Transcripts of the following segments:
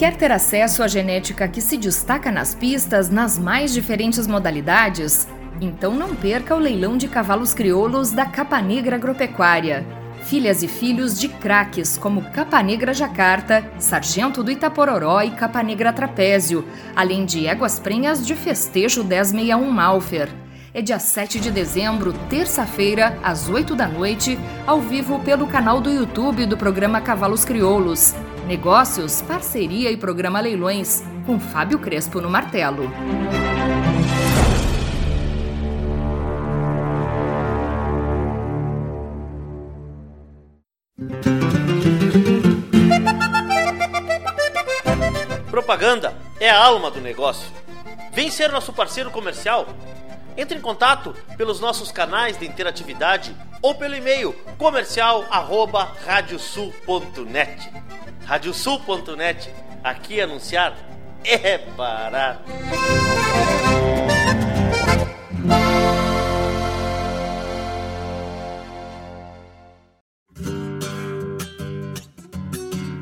Quer ter acesso à genética que se destaca nas pistas nas mais diferentes modalidades? Então não perca o leilão de cavalos crioulos da Capa Negra Agropecuária. Filhas e filhos de craques como Capa Negra Jacarta, Sargento do Itapororó e Capa Negra Trapézio, além de éguas prenhas de festejo 1061 Malfer. É dia 7 de dezembro, terça-feira, às 8 da noite, ao vivo pelo canal do YouTube do programa Cavalos Crioulos. Negócios, parceria e programa Leilões, com Fábio Crespo no martelo. Propaganda é a alma do negócio. Vem ser nosso parceiro comercial. Entre em contato pelos nossos canais de interatividade ou pelo e-mail comercial@radiosul.net. Radiosul.net. Aqui anunciar é barato.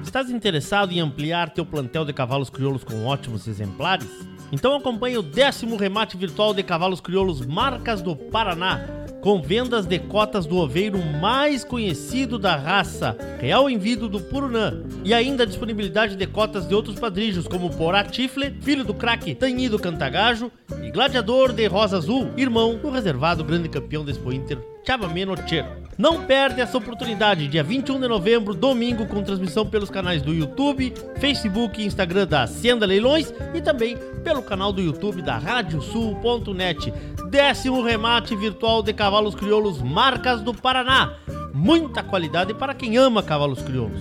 Estás interessado em ampliar teu plantel de cavalos crioulos com ótimos exemplares? Então acompanhe o décimo remate virtual de cavalos crioulos Marcas do Paraná com vendas de cotas do oveiro mais conhecido da raça, Real Envido do Purunã, e ainda a disponibilidade de cotas de outros padrinhos, como Porá Tifle, filho do craque Tanhido Cantagajo, e Gladiador de Rosa Azul, irmão do reservado grande campeão da Expo Inter, Chavameno Chero. Não perde essa oportunidade, dia 21 de novembro, domingo, com transmissão pelos canais do YouTube, Facebook e Instagram da Hacienda Leilões e também pelo canal do YouTube da Radiosul.net. Décimo remate virtual de cavalos crioulos Marcas do Paraná. Muita qualidade para quem ama cavalos crioulos.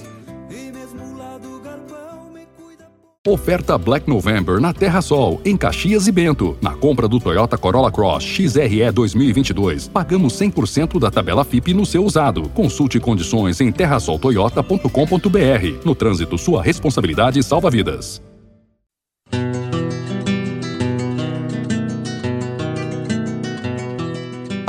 Oferta Black November na Terra Sol, em Caxias e Bento. Na compra do Toyota Corolla Cross XRE 2022, pagamos 100% da tabela FIP no seu usado. Consulte condições em terrasoltoyota.com.br. No trânsito, sua responsabilidade salva vidas.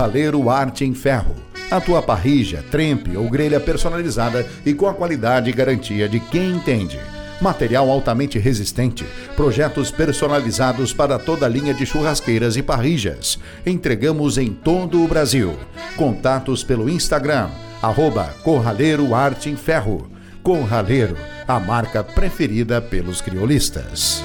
Com raleiro arte em ferro. A tua parrija, trempe ou grelha personalizada e com a qualidade e garantia de quem entende. Material altamente resistente, projetos personalizados para toda a linha de churrasqueiras e parrijas. Entregamos em todo o Brasil. Contatos pelo Instagram, arroba Corraleiro Arte em Ferro. Corraleiro, a marca preferida pelos criolistas.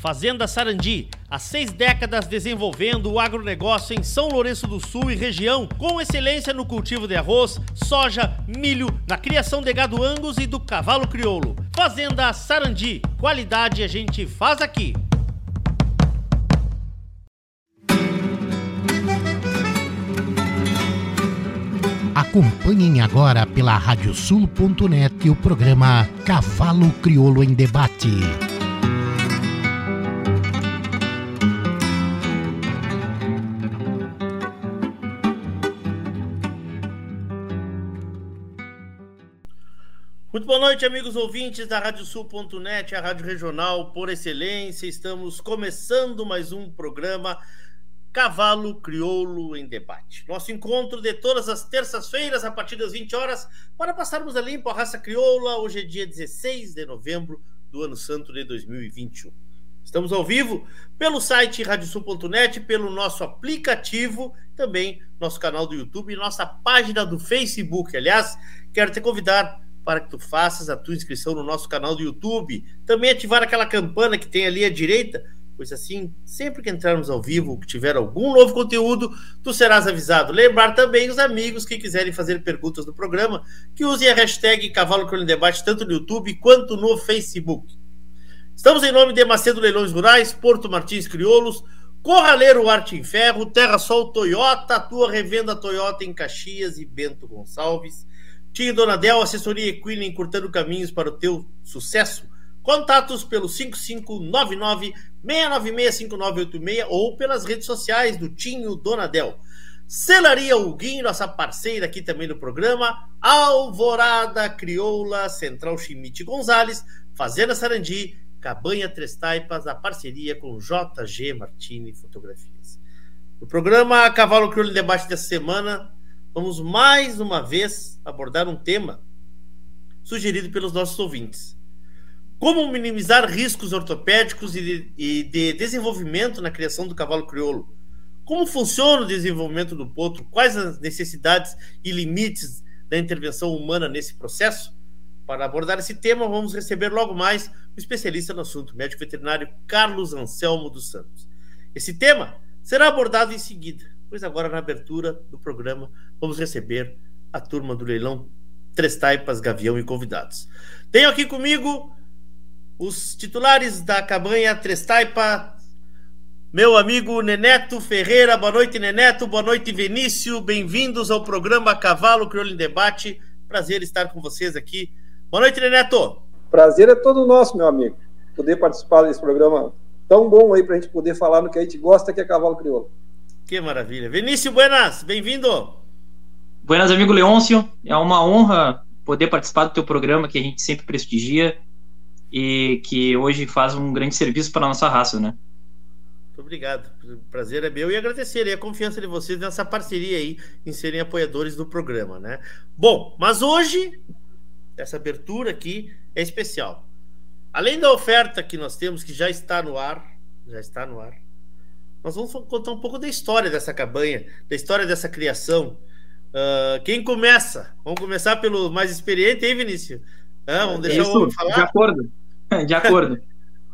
Fazenda Sarandi, há seis décadas desenvolvendo o agronegócio em São Lourenço do Sul e região, com excelência no cultivo de arroz, soja, milho, na criação de gado angus e do cavalo crioulo. Fazenda Sarandi, qualidade a gente faz aqui. Acompanhem agora pela radiosul.net o programa Cavalo Crioulo em Debate. Boa noite, amigos ouvintes da Radiosul.net, a rádio regional por excelência. Estamos começando mais um programa Cavalo Crioulo em Debate. Nosso encontro de todas as terças-feiras, a partir das 20 horas, para passarmos a limpo a raça crioula. Hoje é dia 16 de novembro do ano santo de 2021. Estamos ao vivo pelo site radiosul.net, pelo nosso aplicativo, também nosso canal do YouTube e nossa página do Facebook. Aliás, quero te convidar para que tu faças a tua inscrição no nosso canal do YouTube. Também ativar aquela campana que tem ali à direita, pois assim, sempre que entrarmos ao vivo, que tiver algum novo conteúdo, tu serás avisado. Lembrar também os amigos que quiserem fazer perguntas no programa, que usem a hashtag Cavalo Crônico Debate tanto no YouTube quanto no Facebook. Estamos em nome de Macedo Leilões Rurais, Porto Martins Crioulos, Corraleiro Arte em Ferro, Terra Sol Toyota, tua revenda Toyota em Caxias e Bento Gonçalves. Tinha Donadel, assessoria equina encurtando caminhos para o teu sucesso. Contatos pelo 5599-696-5986 ou pelas redes sociais do Tinho Donadel. Celaria Huguinho, nossa parceira aqui também no programa. Alvorada Crioula, Central Chimite Gonzalez, Fazenda Sarandi, Cabanha Três Taipas, a parceria com JG Martini Fotografias. No programa Cavalo Crioulo Debate dessa semana, vamos mais uma vez abordar um tema sugerido pelos nossos ouvintes. Como minimizar riscos ortopédicos e de, e de, desenvolvimento na criação do cavalo crioulo? Como funciona o desenvolvimento do potro? Quais as necessidades e limites da intervenção humana nesse processo? Para abordar esse tema, vamos receber logo mais o especialista no assunto, médico veterinário Carlos Anselmo dos Santos. Esse tema será abordado em seguida, pois agora na abertura do programa vamos receber a turma do leilão Três Taipas, Gavião e convidados. Tenho aqui comigo os titulares da cabanha Três Taipa, meu amigo Neneto Ferreira. Boa noite, Neneto. Boa noite, Vinícius. Bem-vindos ao programa Cavalo Crioulo em Debate. Prazer estar com vocês aqui. Boa noite, Neneto. Prazer é todo nosso, meu amigo. Poder participar desse programa tão bom aí para a gente poder falar no que a gente gosta, que é Cavalo Crioulo. Que maravilha. Vinícius Buenas, bem-vindo. Buenas, amigo Leôncio. É uma honra poder participar do teu programa, que a gente sempre prestigia e que hoje faz um grande serviço para a nossa raça, né? Muito obrigado. Prazer é meu e agradecer a confiança de vocês nessa parceria aí em serem apoiadores do programa, né? Bom, mas hoje essa abertura aqui é especial. Além da oferta que nós temos que já está no ar, já está no ar. Nós vamos contar um pouco da história dessa cabanha, da história dessa criação, Uh, quem começa? Vamos começar pelo mais experiente, hein, Vinícius? Ah, vamos deixar Isso, o homem falar? De acordo. De acordo.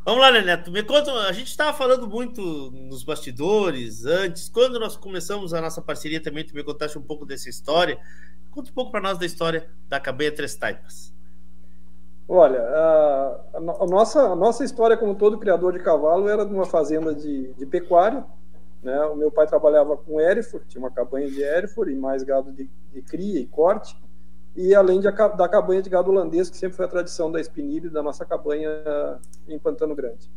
vamos lá, Neneto. Me conta, a gente estava falando muito nos bastidores antes. Quando nós começamos a nossa parceria também, tu me contaste um pouco dessa história. Conta um pouco para nós da história da Cabanha Três Taipas. Olha, a, a, nossa, a nossa história, como todo criador de cavalo, era de uma fazenda de, de pecuária, né? O meu pai trabalhava com Erifor, tinha uma cabanha de Erifor e mais gado de, de cria e corte, e além de, da cabanha de gado holandês, que sempre foi a tradição da Espinilho, da nossa cabanha em Pantano Grande.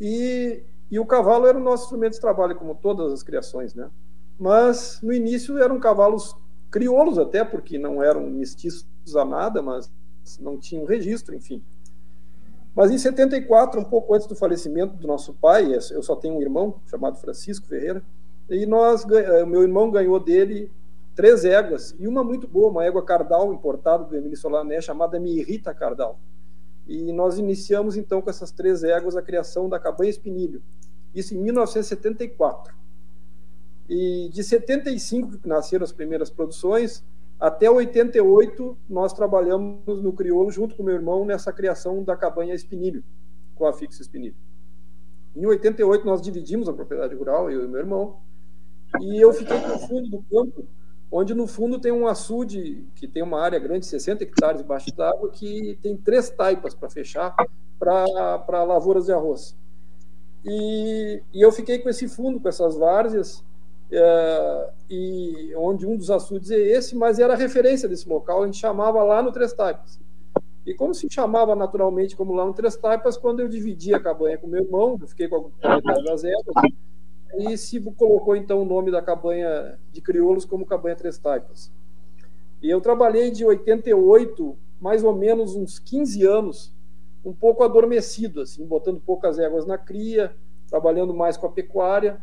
E, e o cavalo era o nosso instrumento de trabalho, como todas as criações, né? mas no início eram cavalos crioulos até, porque não eram mestiços a nada, mas não tinham registro, enfim. Mas em 74, um pouco antes do falecimento do nosso pai, eu só tenho um irmão chamado Francisco Ferreira, e nós, eh, meu irmão ganhou dele três éguas, e uma muito boa, uma égua cardal importada do Emílio Solané, chamada Mirrita Cardal. E nós iniciamos então com essas três éguas a criação da cabanha Espinilho, isso em 1974. E de 75 que nasceram as primeiras produções, até 88 nós trabalhamos no crioulo junto com meu irmão nessa criação da cabanha Espinilho, com a fixa Espinilho. Em 88 nós dividimos a propriedade rural, eu e meu irmão, e eu fiquei no fundo do campo, onde no fundo tem um açude que tem uma área grande, 60 hectares debaixo d'água, que tem três taipas para fechar para lavouras de arroz. E, e, eu fiquei com esse fundo, com essas várzeas, é, e onde um dos açudes é esse, mas era referência desse local, a gente chamava lá no Três Taipas. E como se chamava naturalmente como lá no Três Taipas, quando eu dividi a cabanha com meu irmão, eu fiquei com a metade das ervas, e se colocou então o nome da cabanha de crioulos como cabanha Três Taipas. E eu trabalhei de 88, mais ou menos uns 15 anos, um pouco adormecido, assim, botando poucas éguas na cria, trabalhando mais com a pecuária,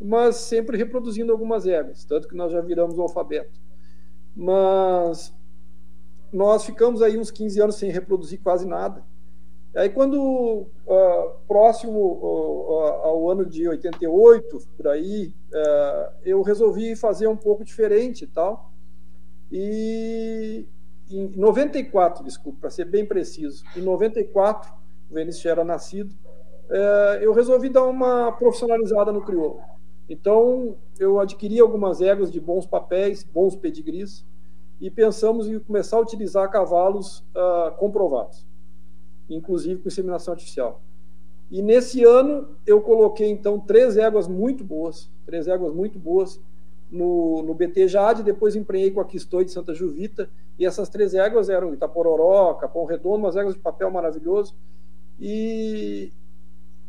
mas sempre reproduzindo algumas éguas, tanto que nós já viramos o alfabeto. Mas nós ficamos aí uns 15 anos sem reproduzir quase nada. Aí quando uh, próximo uh, ao ano de 88, por aí, uh, eu resolvi fazer um pouco diferente e tal. E em 94, desculpa, para ser bem preciso, em 94, o Vinícius já era nascido, é, eu resolvi dar uma profissionalizada no crioulo. Então, eu adquiri algumas éguas de bons papéis, bons pedigris, e pensamos em começar a utilizar cavalos uh, comprovados, inclusive com inseminação artificial. E nesse ano, eu coloquei, então, três éguas muito boas, três éguas muito boas, no, no BT Jade, depois emprenhei com a Quistoi de Santa Juvita, e essas três éguas eram Itapororó, Capão Redondo, umas éguas de papel maravilhoso. E,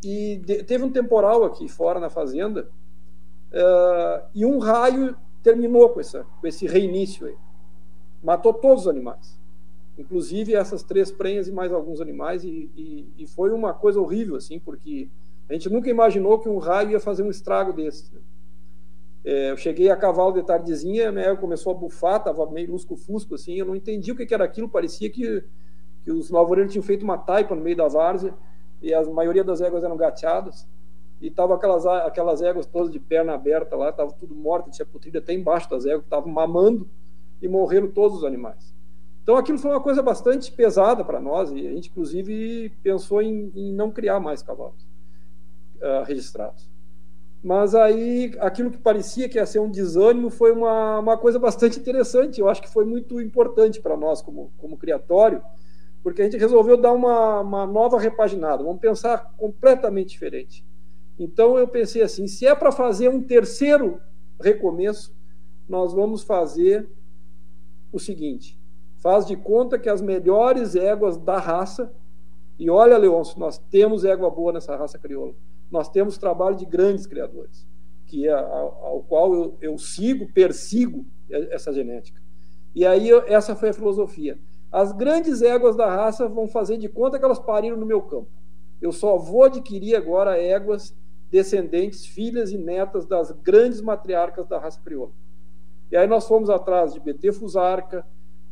e de, teve um temporal aqui fora na fazenda, uh, e um raio terminou com, essa, com esse reinício aí. Matou todos os animais, inclusive essas três prenhas e mais alguns animais, e, e, e foi uma coisa horrível, assim, porque a gente nunca imaginou que um raio ia fazer um estrago desse. Né? É, eu cheguei a cavalo de tardezinha, égua começou a bufar, estava meio lusco-fusco, assim, eu não entendi o que, que era aquilo, parecia que, que os lavoureiros tinham feito uma taipa no meio da várzea, e a maioria das éguas eram gateadas, e tava aquelas, aquelas éguas todas de perna aberta lá, estava tudo morto, tinha putrilha até embaixo das éguas, estavam mamando, e morreram todos os animais. Então aquilo foi uma coisa bastante pesada para nós, e a gente inclusive pensou em, em não criar mais cavalos uh, registrados. Mas aí, aquilo que parecia que ia ser um desânimo foi uma, uma coisa bastante interessante. Eu acho que foi muito importante para nós, como, como criatório, porque a gente resolveu dar uma, uma nova repaginada. Vamos pensar completamente diferente. Então, eu pensei assim: se é para fazer um terceiro recomeço, nós vamos fazer o seguinte: faz de conta que as melhores éguas da raça, e olha, Leôncio, nós temos égua boa nessa raça crioula nós temos trabalho de grandes criadores, que é ao, qual eu, eu, sigo, persigo essa genética. E aí essa foi a filosofia. As grandes éguas da raça vão fazer de conta que elas pariram no meu campo. Eu só vou adquirir agora éguas descendentes, filhas e netas das grandes matriarcas da raça crioula. E aí nós fomos atrás de BT Fusarca,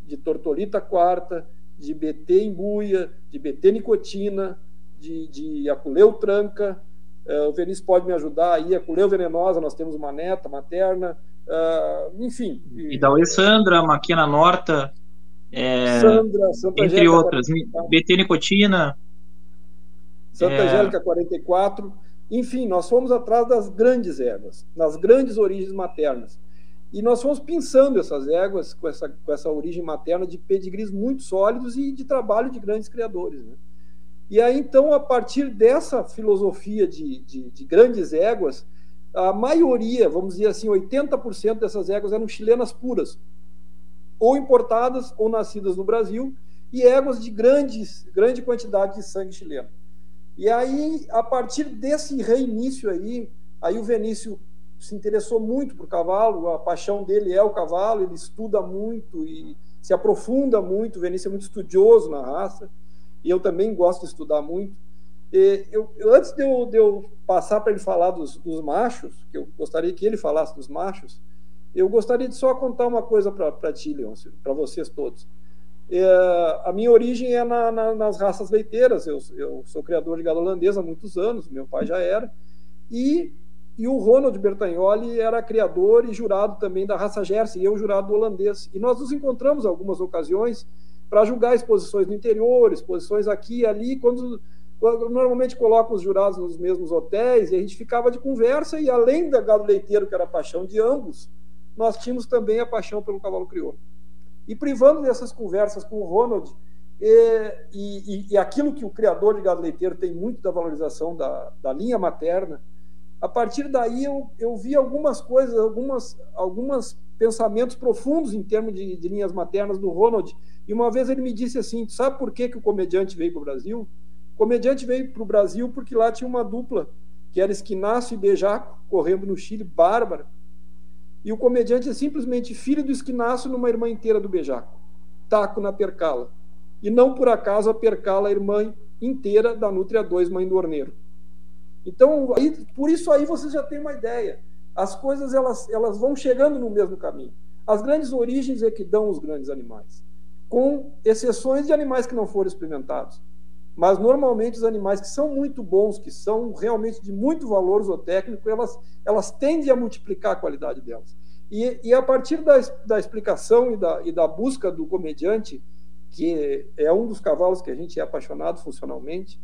de Tortolita Quarta, de BT Embuia, de BT Nicotina, de, de Aculeu Tranca, Uh, o Vinícius pode me ajudar aí, a Culeu Venenosa, nós temos uma neta materna, uh, enfim. E da Alessandra, Maquina Norta, é, Sandra, Santa entre Angélica outras, 44, BT Nicotina. Santa é... Angélica 44. Enfim, nós fomos atrás das grandes éguas, das grandes origens maternas. E nós fomos pensando essas éguas com essa, com essa origem materna de pedigrees muito sólidos e de trabalho de grandes criadores. Né? E aí, então, a partir dessa filosofia de, de, de grandes éguas, a maioria, vamos dizer assim, 80% dessas éguas eram chilenas puras, ou importadas ou nascidas no Brasil, e éguas de grandes, grande quantidade de sangue chileno. E aí, a partir desse reinício aí, aí o Venício se interessou muito por cavalo, a paixão dele é o cavalo, ele estuda muito e se aprofunda muito. O Vinícius é muito estudioso na raça e eu também gosto de estudar muito. Eu, eu, antes de eu, de eu passar para ele falar dos, dos, machos, que eu gostaria que ele falasse dos machos, eu gostaria de só contar uma coisa para ti, Leôncio, para vocês todos. É, a minha origem é na, na, nas raças leiteiras. Eu, eu, sou criador de gado holandês há muitos anos, meu pai já era. E, e o Ronald Bertagnoli era criador e jurado também da raça Jersey, e eu jurado do holandês. E nós nos encontramos algumas ocasiões para julgar exposições no interior, exposições aqui e ali, quando, quando normalmente colocam os jurados nos mesmos hotéis, e a gente ficava de conversa, e além da gado leiteiro, que era a paixão de ambos, nós tínhamos também a paixão pelo cavalo crioulo. E privando dessas conversas com o Ronald, e, e, e, aquilo que o criador de gado leiteiro tem muito da valorização da, da linha materna, a partir daí eu, eu vi algumas coisas, algumas, algumas pensamentos profundos em termos de, de linhas maternas do Ronald. E uma vez ele me disse assim: sabe por que, que o comediante veio para o Brasil? O comediante veio para o Brasil porque lá tinha uma dupla, que era Esquinácio e Bejaco, correndo no Chile, bárbara. E o comediante é simplesmente filho do esquinaço numa irmã inteira do Bejaco. Taco na percala. E não por acaso a percala, a irmã inteira da Nutria 2, mãe do Orneiro. Então, aí, por isso aí você já tem uma ideia. As coisas elas, elas vão chegando no mesmo caminho. As grandes origens é que dão os grandes animais, com exceções de animais que não foram experimentados. Mas normalmente os animais que são muito bons, que são realmente de muito valor zootécnico, elas, elas tendem a multiplicar a qualidade delas. E, e a partir da, da explicação e da, e da busca do comediante, que é um dos cavalos que a gente é apaixonado funcionalmente,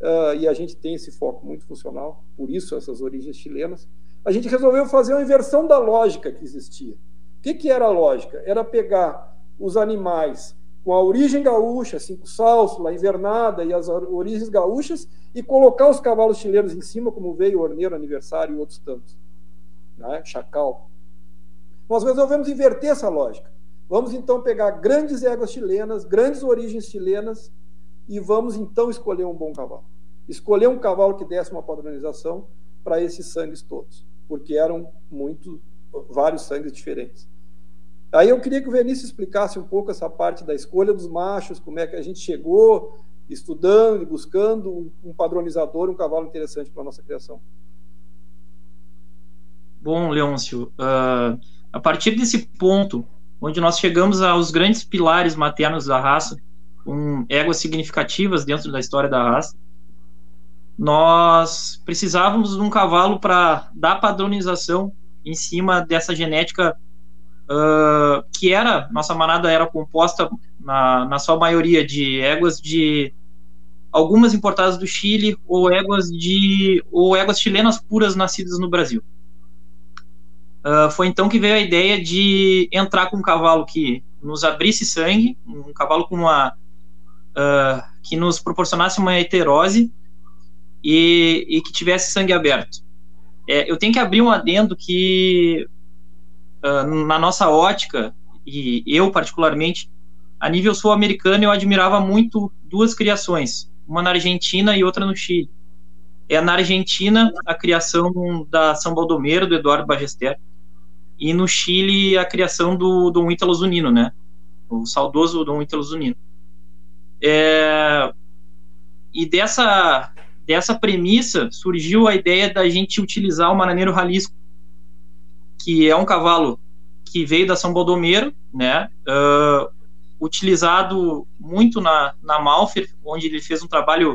uh, e a gente tem esse foco muito funcional, por isso essas origens chilenas, a gente resolveu fazer uma inversão da lógica que existia. O que, que era a lógica? Era pegar os animais com a origem gaúcha, cinco salsos, a invernada e as origens gaúchas, e colocar os cavalos chilenos em cima, como veio Orneiro Aniversário e outros tantos. Né? Chacal. Nós resolvemos inverter essa lógica. Vamos então pegar grandes éguas chilenas, grandes origens chilenas, e vamos então escolher um bom cavalo. Escolher um cavalo que desse uma padronização para esses sangues todos, porque eram muito, vários sangues diferentes. Aí eu queria que o Vinícius explicasse um pouco essa parte da escolha dos machos, como é que a gente chegou estudando e buscando um padronizador, um cavalo interessante para a nossa criação. Bom, Leôncio, uh, a partir desse ponto, onde nós chegamos aos grandes pilares maternos da raça, com éguas significativas dentro da história da raça, nós precisávamos de um cavalo para dar padronização em cima dessa genética uh, que era, nossa manada era composta na, na sua maioria de éguas de algumas importadas do Chile ou éguas de ou éguas chilenas puras nascidas no Brasil. Uh, foi então que veio a ideia de entrar com um cavalo que nos abrisse sangue, um cavalo com uma uh, que nos proporcionasse uma heterose e, e que tivesse sangue aberto. É, eu tenho que abrir um adendo que na nossa ótica, e eu particularmente, a nível sul-americano, eu admirava muito duas criações, uma na Argentina e outra no Chile. É na Argentina a criação da São Baldomero, do Eduardo Bagester, e no Chile a criação do Dom Ítalo Zunino, né? O saudoso Dom Ítalo Zunino. É, e dessa, dessa premissa surgiu a ideia da gente utilizar o Mananeiro Jalisco que é um cavalo que veio da São Baldomero, né, uh, utilizado muito na, na Malfer, onde ele fez um trabalho,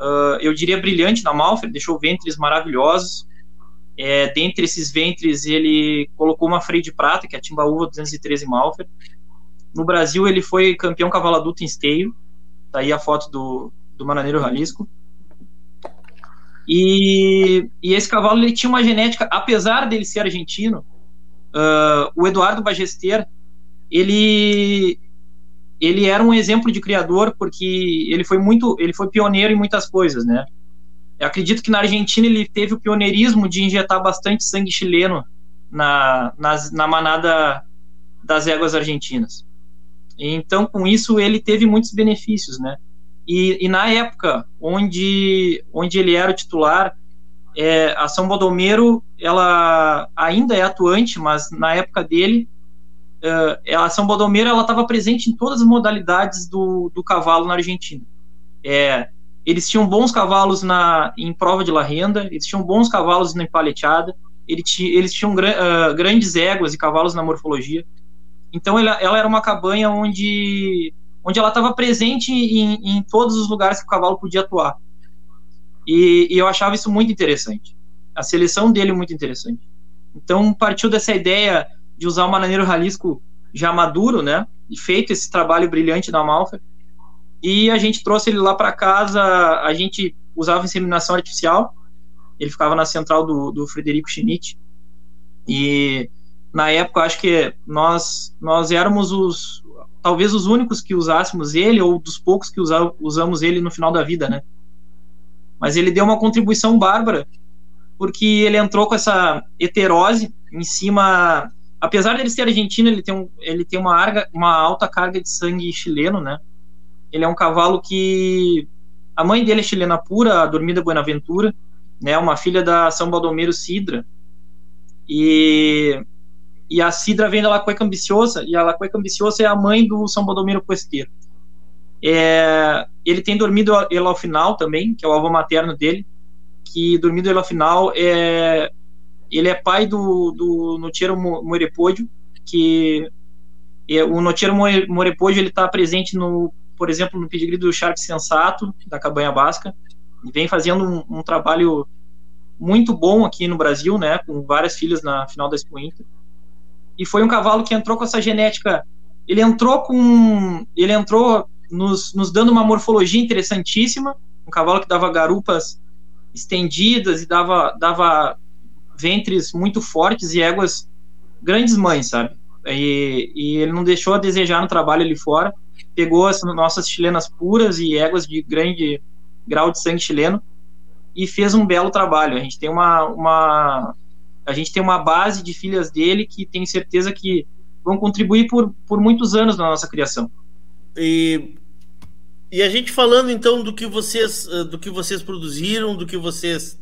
uh, eu diria, brilhante na Malfer, deixou ventres maravilhosos. É, dentre esses ventres, ele colocou uma freio de prata, que é a Timbaúva 213 Malfer. No Brasil, ele foi campeão cavalo adulto em esteio, tá aí a foto do, do Mananeiro Jalisco. E, e esse cavalo ele tinha uma genética, apesar dele ser argentino, uh, o Eduardo Bagester, ele ele era um exemplo de criador porque ele foi muito, ele foi pioneiro em muitas coisas, né? Eu acredito que na Argentina ele teve o pioneirismo de injetar bastante sangue chileno na, na, na manada das éguas argentinas. Então, com isso, ele teve muitos benefícios, né? E, e na época onde, onde ele era o titular, é, a São Baldomero, ela ainda é atuante, mas na época dele, uh, a São Baldomero ela estava presente em todas as modalidades do, do cavalo na Argentina. É, eles tinham bons cavalos na, em prova de la renda, eles tinham bons cavalos na empaleteada, eles, eles tinham uh, grandes éguas e cavalos na morfologia. Então ela, ela era uma cabanha onde, onde ela estava presente em, em todos os lugares que o cavalo podia atuar. E, e, eu achava isso muito interessante. A seleção dele muito interessante. Então partiu dessa ideia de usar o Mananeiro Jalisco já maduro, né? E feito esse trabalho brilhante da Malfa. E a gente trouxe ele lá para casa. A gente usava inseminação artificial. Ele ficava na central do, do Frederico Schmidt. E na época, acho que nós nós éramos os talvez os únicos que usássemos ele ou dos poucos que usa, usamos ele no final da vida, né? Mas ele deu uma contribuição bárbara porque ele entrou com essa heterose em cima, apesar de ele ser argentino, ele tem um, ele tem uma, arga, uma alta carga de sangue chileno, né? Ele é um cavalo que a mãe dele é chilena pura, a Dormida Buenaventura, né? Uma filha da São Baldomero Sidra. E e a Cidra vem da La Cueca Ambiciosa, e a La Cueca Ambiciosa é a mãe do São Baldomiro Cuesteiro. É, ele tem dormido ele ao final também, que é o avô materno dele, que dormido ele ao final é ele é pai do, do Notiero Morepódio, que é, o Notiero Morepódio ele está presente no, por exemplo, no pedigree do Shark Sensato da Cabanha Basca, e vem fazendo um, um, trabalho muito bom aqui no Brasil, né, com várias filhas na final da Expo Inter e foi um cavalo que entrou com essa genética. Ele entrou com. Ele entrou nos, nos dando uma morfologia interessantíssima. Um cavalo que dava garupas estendidas e dava, dava ventres muito fortes e éguas grandes mães, sabe? E, e ele não deixou a desejar no trabalho ali fora. Pegou as nossas chilenas puras e éguas de grande grau de sangue chileno e fez um belo trabalho. A gente tem uma, uma a gente tem uma base de filhas dele que tenho certeza que vão contribuir por, por muitos anos na nossa criação. E, e a gente falando então do que vocês eh, do que vocês produziram, do que vocês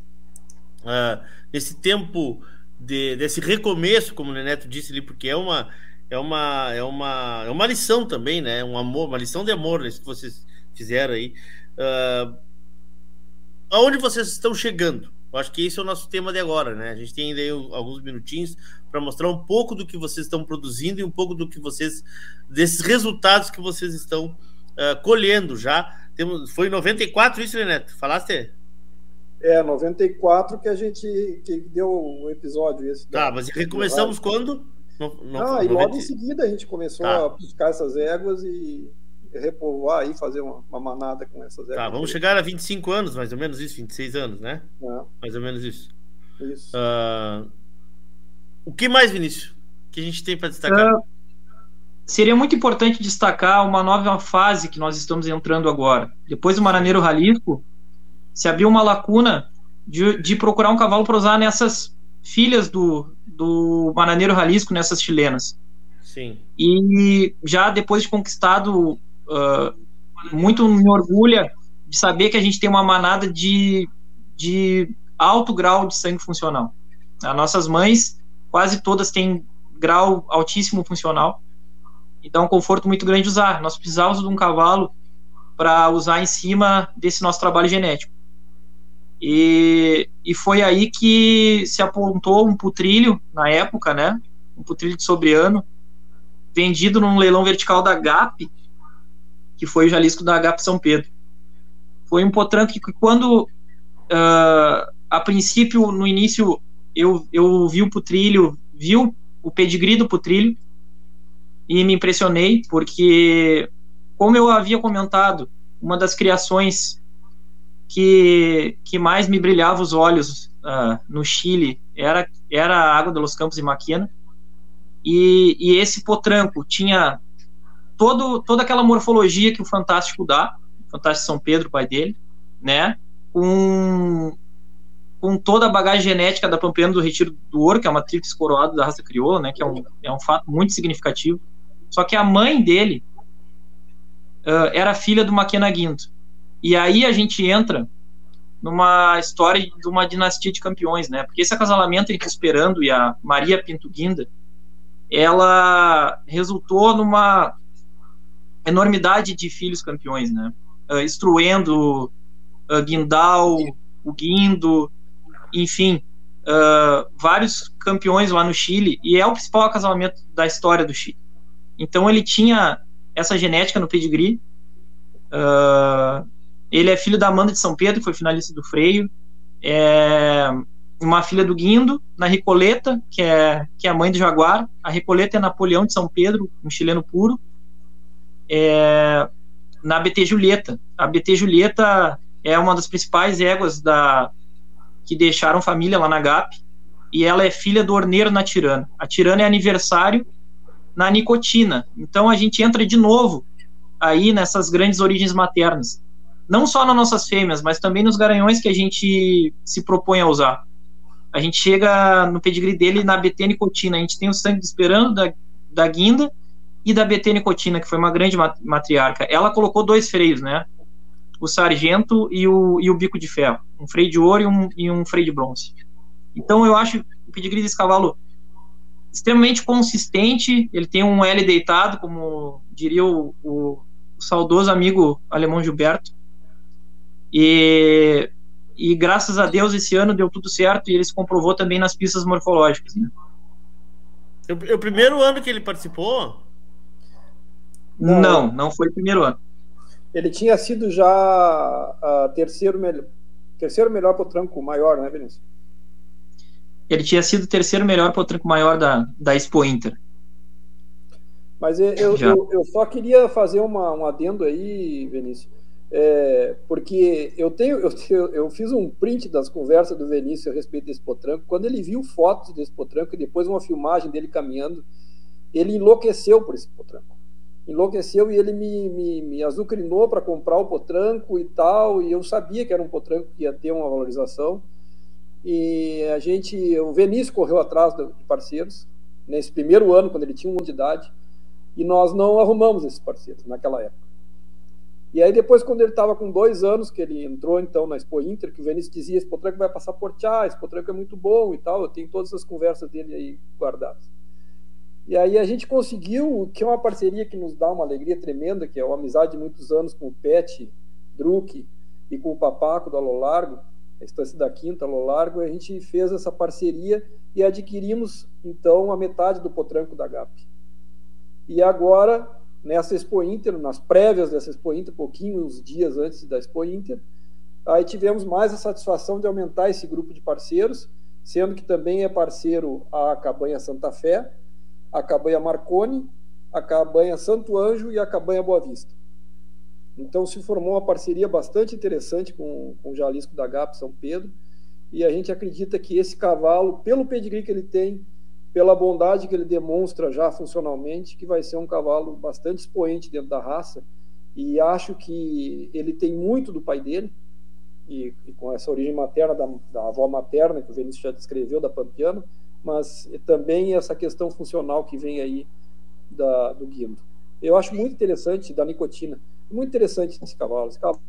uh, nesse tempo de, desse recomeço, como o Neneto disse ali, porque é uma é uma é uma é uma lição também, né? Um amor, uma lição de amor isso que vocês fizeram aí. Uh, aonde vocês estão chegando? Eu acho que esse é o nosso tema de agora, né? A gente tem ainda alguns minutinhos para mostrar um pouco do que vocês estão produzindo e um pouco do que vocês, desses resultados que vocês estão uh, colhendo já. Temos, foi em 94 isso, Neto? Falaste? É, 94 que a gente que deu o episódio esse. Tá, mas recomeçamos quando? No, no, ah, 90... e logo em seguida a gente começou tá. a buscar essas éguas e repovoar aí, fazer uma, uma manada com essas Tá, vamos chegar a 25 anos, mais ou menos isso, 26 anos, né? É. Mais ou menos isso. Isso. Uh, o que mais, Vinícius? que a gente tem para destacar? Uh, seria muito importante destacar uma nova fase que nós estamos entrando agora. Depois do Maraneiro Jalisco, se abriu uma lacuna de, de procurar um cavalo para usar nessas filhas do, do Maraneiro Jalisco, nessas chilenas. Sim. E já depois de conquistado muito me orgulha de saber que a gente tem uma manada de, de alto grau de sangue funcional. As nossas mães, quase todas têm grau altíssimo funcional, então é um conforto muito grande de usar. Nós precisávamos de um cavalo para usar em cima desse nosso trabalho genético. E, e foi aí que se apontou um putrilho, na época, né? Um putrilho de sobreano, vendido num leilão vertical da GAP, que foi o Jalisco da HP São Pedro. Foi um potranco que quando, uh, a princípio, no início, eu, eu vi o putrilho, vi o pedigree do putrilho e me impressionei, porque, como eu havia comentado, uma das criações que, que mais me brilhava os olhos uh, no Chile era, era a água dos Campos de Maquina, e, e esse potranco tinha todo, toda aquela morfologia que o Fantástico dá, o Fantástico São Pedro, pai dele, né? Com, com toda a bagagem genética da Pampeana do Retiro do Ouro, que é uma tríplice coroada da raça crioula, né? Que é um, é um fato muito significativo. Só que a mãe dele uh, era filha do Maquena Guinto. E aí a gente entra numa história de uma dinastia de campeões, né? Porque esse acasalamento entre Esperando e a Maria Pinto Guinda, ela resultou numa enormidade de filhos campeões, né? Uh, Instruendo, uh, Guindal, o Guindo, enfim, uh, vários campeões lá no Chile, e é o principal acasalamento da história do Chile. Então ele tinha essa genética no pedigree. Uh, ele é filho da Amanda de São Pedro, que foi finalista do freio. É uma filha do Guindo, na Ricoleta, que é, que é a mãe do Jaguar. A Ricoleta é Napoleão de São Pedro, um chileno puro. É, na BT Julieta. A BT Julieta é uma das principais éguas da, que deixaram família lá na GAP. E ela é filha do Orneiro na Tirana. A Tirana é aniversário na nicotina. Então a gente entra de novo aí nessas grandes origens maternas. Não só nas nossas fêmeas, mas também nos garanhões que a gente se propõe a usar. A gente chega no pedigree dele na BT nicotina. A gente tem o sangue esperando da, da guinda e da BT nicotina, que foi uma grande matriarca. Ela colocou dois freios, né? O sargento e o, e o bico de ferro. Um freio de ouro e um, e um freio de bronze. Então eu acho o pedigree desse cavalo extremamente consistente. Ele tem um L deitado, como diria o, o, o saudoso amigo alemão Gilberto. E, e graças a Deus esse ano deu tudo certo e ele se comprovou também nas pistas morfológicas. Né? O, o primeiro ano que ele participou? Não, não, não foi o primeiro ano. Ele tinha sido já uh, terceiro, melhor, terceiro melhor para o tranco maior, né, Vinícius? ele tinha sido o terceiro melhor potranco maior da, da Expo Inter. Mas eu, eu, eu, só queria fazer uma, um adendo aí, Vinícius, é, porque eu tenho eu, eu fiz um print das conversas do Vinícius a respeito desse potranco. Quando ele viu fotos desse potranco e depois uma filmagem dele caminhando, ele enlouqueceu por esse potranco. Enlouqueceu e ele me, me, me azucrinou para comprar o potranco e tal. E eu sabia que era um potranco que ia ter uma valorização. E a gente, o Vinícius correu atrás de parceiros nesse primeiro ano, quando ele tinha um de idade, e nós não arrumamos esses parceiros naquela época. E aí depois, quando ele estava com dois anos, que ele entrou então na Expo Inter, que o Vinícius dizia, esse potranco vai passar por Tchá, esse potranco é muito bom e tal, eu tenho todas as conversas dele aí guardadas. E aí a gente conseguiu, que é uma parceria que nos dá uma alegria tremenda, que é uma amizade de muitos anos com o Pet, Druck e com o Papaco do Alo Largo, a Estância da Quinta, Lo Largo, a gente fez essa parceria e adquirimos, então, a metade do potranco da GAP. E agora, nessa Expo Inter, nas prévias dessa Expo Inter, pouquinhos dias antes da Expo Inter, aí tivemos mais a satisfação de aumentar esse grupo de parceiros, sendo que também é parceiro a Cabanha Santa Fé, a Cabanha Marconi, a Cabanha Santo Anjo e a Cabanha Boa Vista. Então se formou uma parceria bastante interessante com, com o Jalisco da GAP São Pedro, e a gente acredita que esse cavalo, pelo pedigree que ele tem, pela bondade que ele demonstra já funcionalmente, que vai ser um cavalo bastante expoente dentro da raça, e acho que ele tem muito do pai dele, e, e com essa origem materna da, da, avó materna, que o Vinícius já descreveu, da Pampiano, mas também essa questão funcional que vem aí da, do guindo. Eu acho muito interessante da nicotina muito interessante esse cavalo. Esse cavalo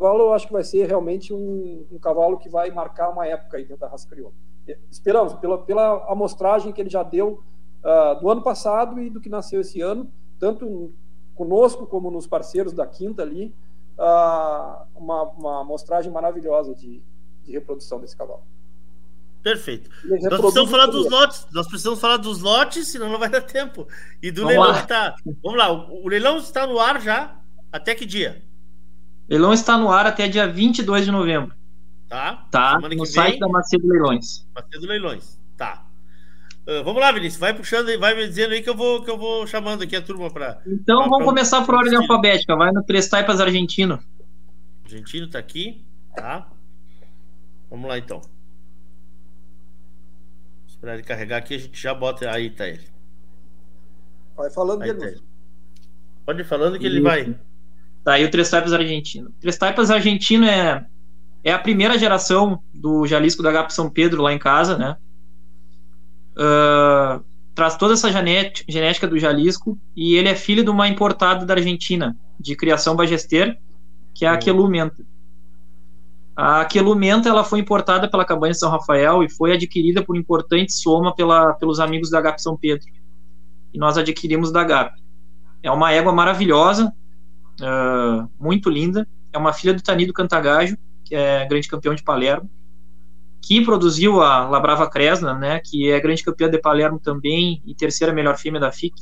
eu acho que vai ser realmente um, um cavalo que vai marcar uma época aí dentro da raça crioula. Esperamos, pela, pela amostragem que ele já deu uh, do ano passado e do que nasceu esse ano, tanto conosco como nos parceiros da Quinta ali, uh, uma, uma amostragem maravilhosa de, de reprodução desse cavalo. Perfeito. Nós precisamos falar dos lotes. Nós precisamos falar dos lotes, senão não vai dar tempo. E do Vamos leilão lá. que tá. Vamos lá, o, o leilão está no ar já. Até que dia? O leilão está no ar até dia 22 de novembro. Tá? Tá, no vem, site da Macedo Leilões. Macedo Leilões. Tá. Uh, vamos lá, Vinícius. Vai puxando e vai me dizendo aí que eu vou, que eu vou chamando aqui a turma para. Então pra, vamos pra, começar por ordem alfabética. Vai no Três Taipas Argentino. Argentino tá aqui. Tá. Vamos lá então. Esperar ele carregar aqui, a gente já bota. Aí tá ele. Vai falando aí dele. Tá Pode ir falando que Isso. ele vai. Tá aí o Três Taipas argentino. Três Taipas argentino é, é a primeira geração do Jalisco da HP São Pedro lá em casa, né? Uh, traz toda essa genética do Jalisco e ele é filho de uma importada da Argentina, de criação bagester, que é a Quelumenta. A Quelumenta ela foi importada pela Cabanha São Rafael e foi adquirida por importante soma pela, pelos amigos da GAP São Pedro. E nós adquirimos da GAP. É uma égua maravilhosa, uh, muito linda. É uma filha do Tanido Cantagajo, que é grande campeão de Palermo, que produziu a Labrava Cresna, né, que é grande campeã de Palermo também e terceira melhor fêmea da FIC.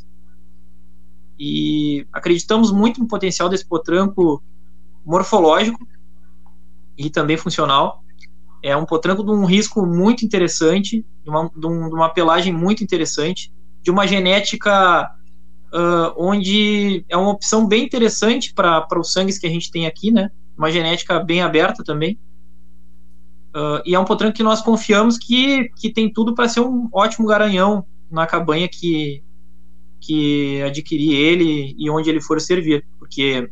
E acreditamos muito no potencial desse potranco morfológico e também funcional. É um potranco de um risco muito interessante, de uma, de uma pelagem muito interessante, de uma genética uh, onde é uma opção bem interessante para os sangues que a gente tem aqui, né? Uma genética bem aberta também. Uh, e é um potranco que nós confiamos que, que tem tudo para ser um ótimo garanhão na cabanha que, que adquirir ele e onde ele for servir, porque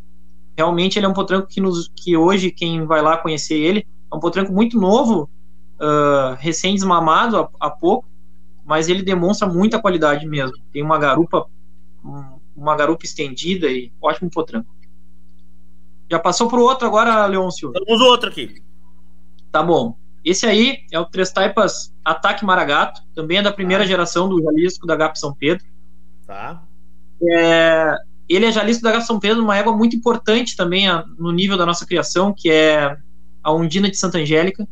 realmente ele é um potranco que, nos, que hoje quem vai lá conhecer ele é um potranco muito novo, uh, recém-desmamado há, há pouco, mas ele demonstra muita qualidade mesmo. Tem uma garupa uma garupa estendida e ótimo potranco. Já passou para o outro agora, Leôncio? Temos outro aqui. Tá bom. Esse aí é o Três Taipas Ataque Maragato, também é da primeira ah. geração do Jalisco da GAP São Pedro. Tá. É, ele é Jalisco da GAP São Pedro, uma égua muito importante também a, no nível da nossa criação, que é a Undina de Santa Angélica.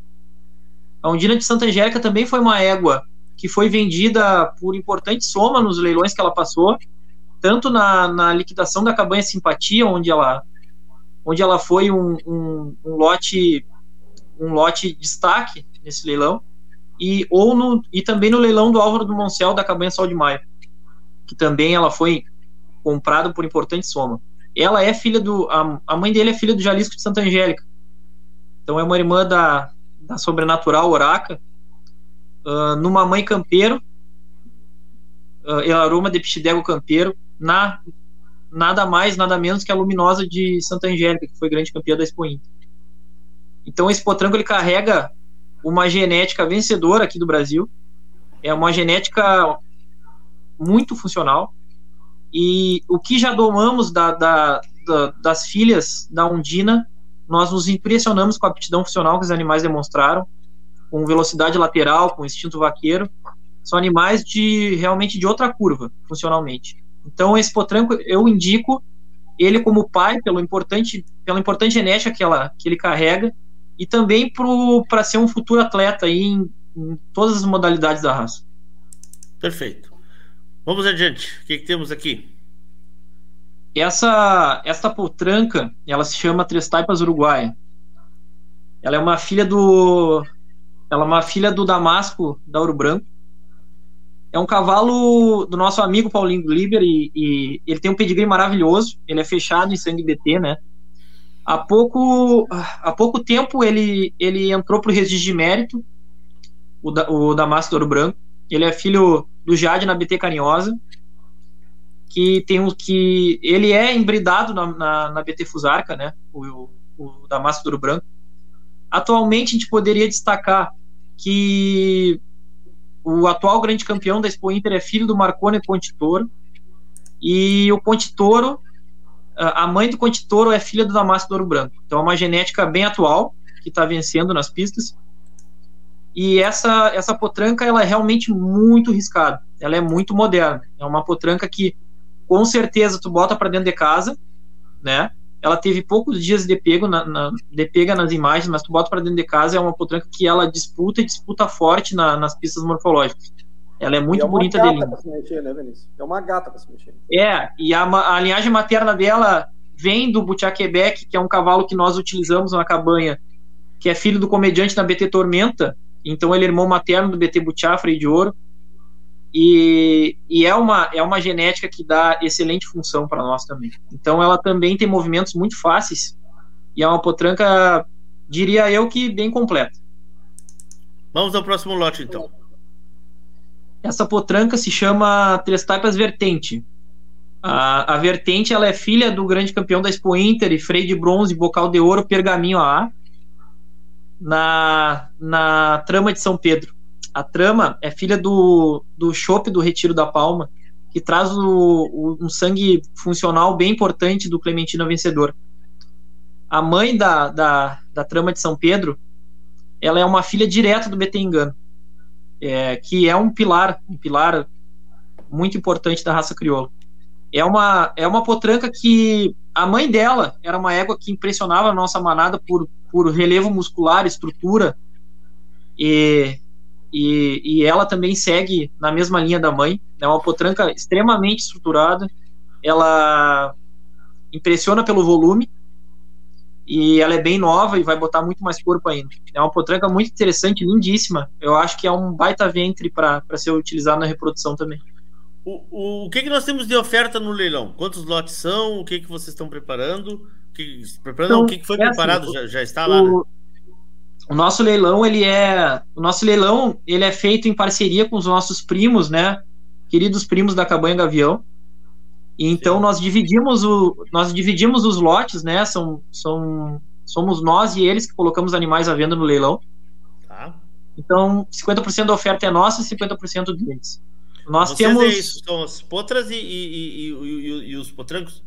A Undina de Santa Angélica também foi uma égua que foi vendida por importante soma nos leilões que ela passou tanto na, na liquidação da cabanha Simpatia, onde ela, onde ela foi um, um, um lote um lote destaque nesse leilão, e, ou no, e também no leilão do Álvaro do Moncel da cabanha Sol de Maio, que também ela foi comprada por importante soma. Ela é filha do. A, a mãe dele é filha do Jalisco de Santa Angélica. Então é uma irmã da, da sobrenatural Oraca, uh, numa mãe campeiro, uh, Elaroma de Pichidego Campeiro, na nada mais, nada menos que a Luminosa de Santa Angélica, que foi grande campeã da Expo Inter. Então esse potranco ele carrega uma genética vencedora aqui do Brasil, é uma genética muito funcional e o que já domamos da, da, da, das filhas da Undina, nós nos impressionamos com a aptidão funcional que os animais demonstraram, com velocidade lateral, com instinto vaqueiro, são animais de realmente de outra curva, funcionalmente. Então, esse potranco, eu indico ele como pai, pelo importante, pela importante genética que, ela, que ele carrega, e também para ser um futuro atleta aí em, em, todas as modalidades da raça. Perfeito. Vamos adiante. O que, que temos aqui? Essa, essa potranca, ela se chama Três Taipas Uruguaia. Ela é uma filha do. Ela é uma filha do Damasco da Ouro Branco. É um cavalo do nosso amigo Paulinho Gliber e, e, ele tem um pedigree maravilhoso. Ele é fechado em sangue BT, né? Há pouco, há pouco tempo ele, ele entrou para o registro de mérito, o, da, o Damasco do Ouro Branco. Ele é filho do Jade na BT Carinhosa, que tem um, que ele é embridado na, na, na BT Fusarca, né? O, o Damasco do Ouro Branco. Atualmente a gente poderia destacar que o atual grande campeão da Expo Inter é filho do Marcone Conte Toro. E o Conte Toro, a mãe do Conte Toro é filha do Damasco do Ouro Branco. Então é uma genética bem atual, que está vencendo nas pistas. E essa, essa potranca ela é realmente muito riscada. Ela é muito moderna. É uma potranca que, com certeza, tu bota para dentro de casa, né? ela teve poucos dias de pego na, na de pega nas imagens, mas tu bota para dentro de casa é uma potranca que ela disputa e disputa forte na, nas pistas morfológicas. Ela é muito é bonita dele. Mexer, né, É uma gata para se mexer. É, e a, a linhagem materna dela vem do Butiá Quebec, que é um cavalo que nós utilizamos na cabanha, que é filho do comediante na BT Tormenta. Então ele é irmão materno do BT Butiá, Freio de Ouro. E, e, é, uma, é uma genética que dá excelente função para nós também. Então ela também tem movimentos muito fáceis e é uma potranca, diria eu, que bem completa. Vamos ao próximo lote então. Essa potranca se chama Trestapas Vertente. A, a Vertente ela é filha do grande campeão da Expo Inter e freio de bronze, bocal de ouro, pergaminho AA, na, na trama de São Pedro. A trama é filha do, do Chope do Retiro da Palma, que traz o, o, um sangue funcional bem importante do Clementina Vencedor. a mãe da, da, da trama de São Pedro, ela é uma filha direta do Betengano, é, que é um pilar, um pilar muito importante da raça crioula. É uma, é uma potranca que a mãe dela era uma égua que impressionava a nossa manada por, por relevo muscular, estrutura, e, e, e ela também segue na mesma linha da mãe. É uma potranca extremamente estruturada, ela impressiona pelo volume, e ela é bem nova e vai botar muito mais corpo ainda. É uma potranca muito interessante, lindíssima. Eu acho que é um baita ventre para ser utilizado na reprodução também. O, o, o que, que nós temos de oferta no leilão? Quantos lotes são? O que, que vocês estão preparando? O que, preparando então, o que, que foi é assim, preparado? Assim, já, já, está lá, o, né? o nosso leilão ele é o nosso leilão ele é feito em parceria com os nossos primos né queridos primos da cabanha gavião e então Sim. nós dividimos o nós dividimos os lotes né são, são somos nós e eles que colocamos animais à venda no leilão tá. então 50% da oferta é nossa e 50% deles nós Vocês temos. É isso, são as potras e, e, e, e, os potrancos?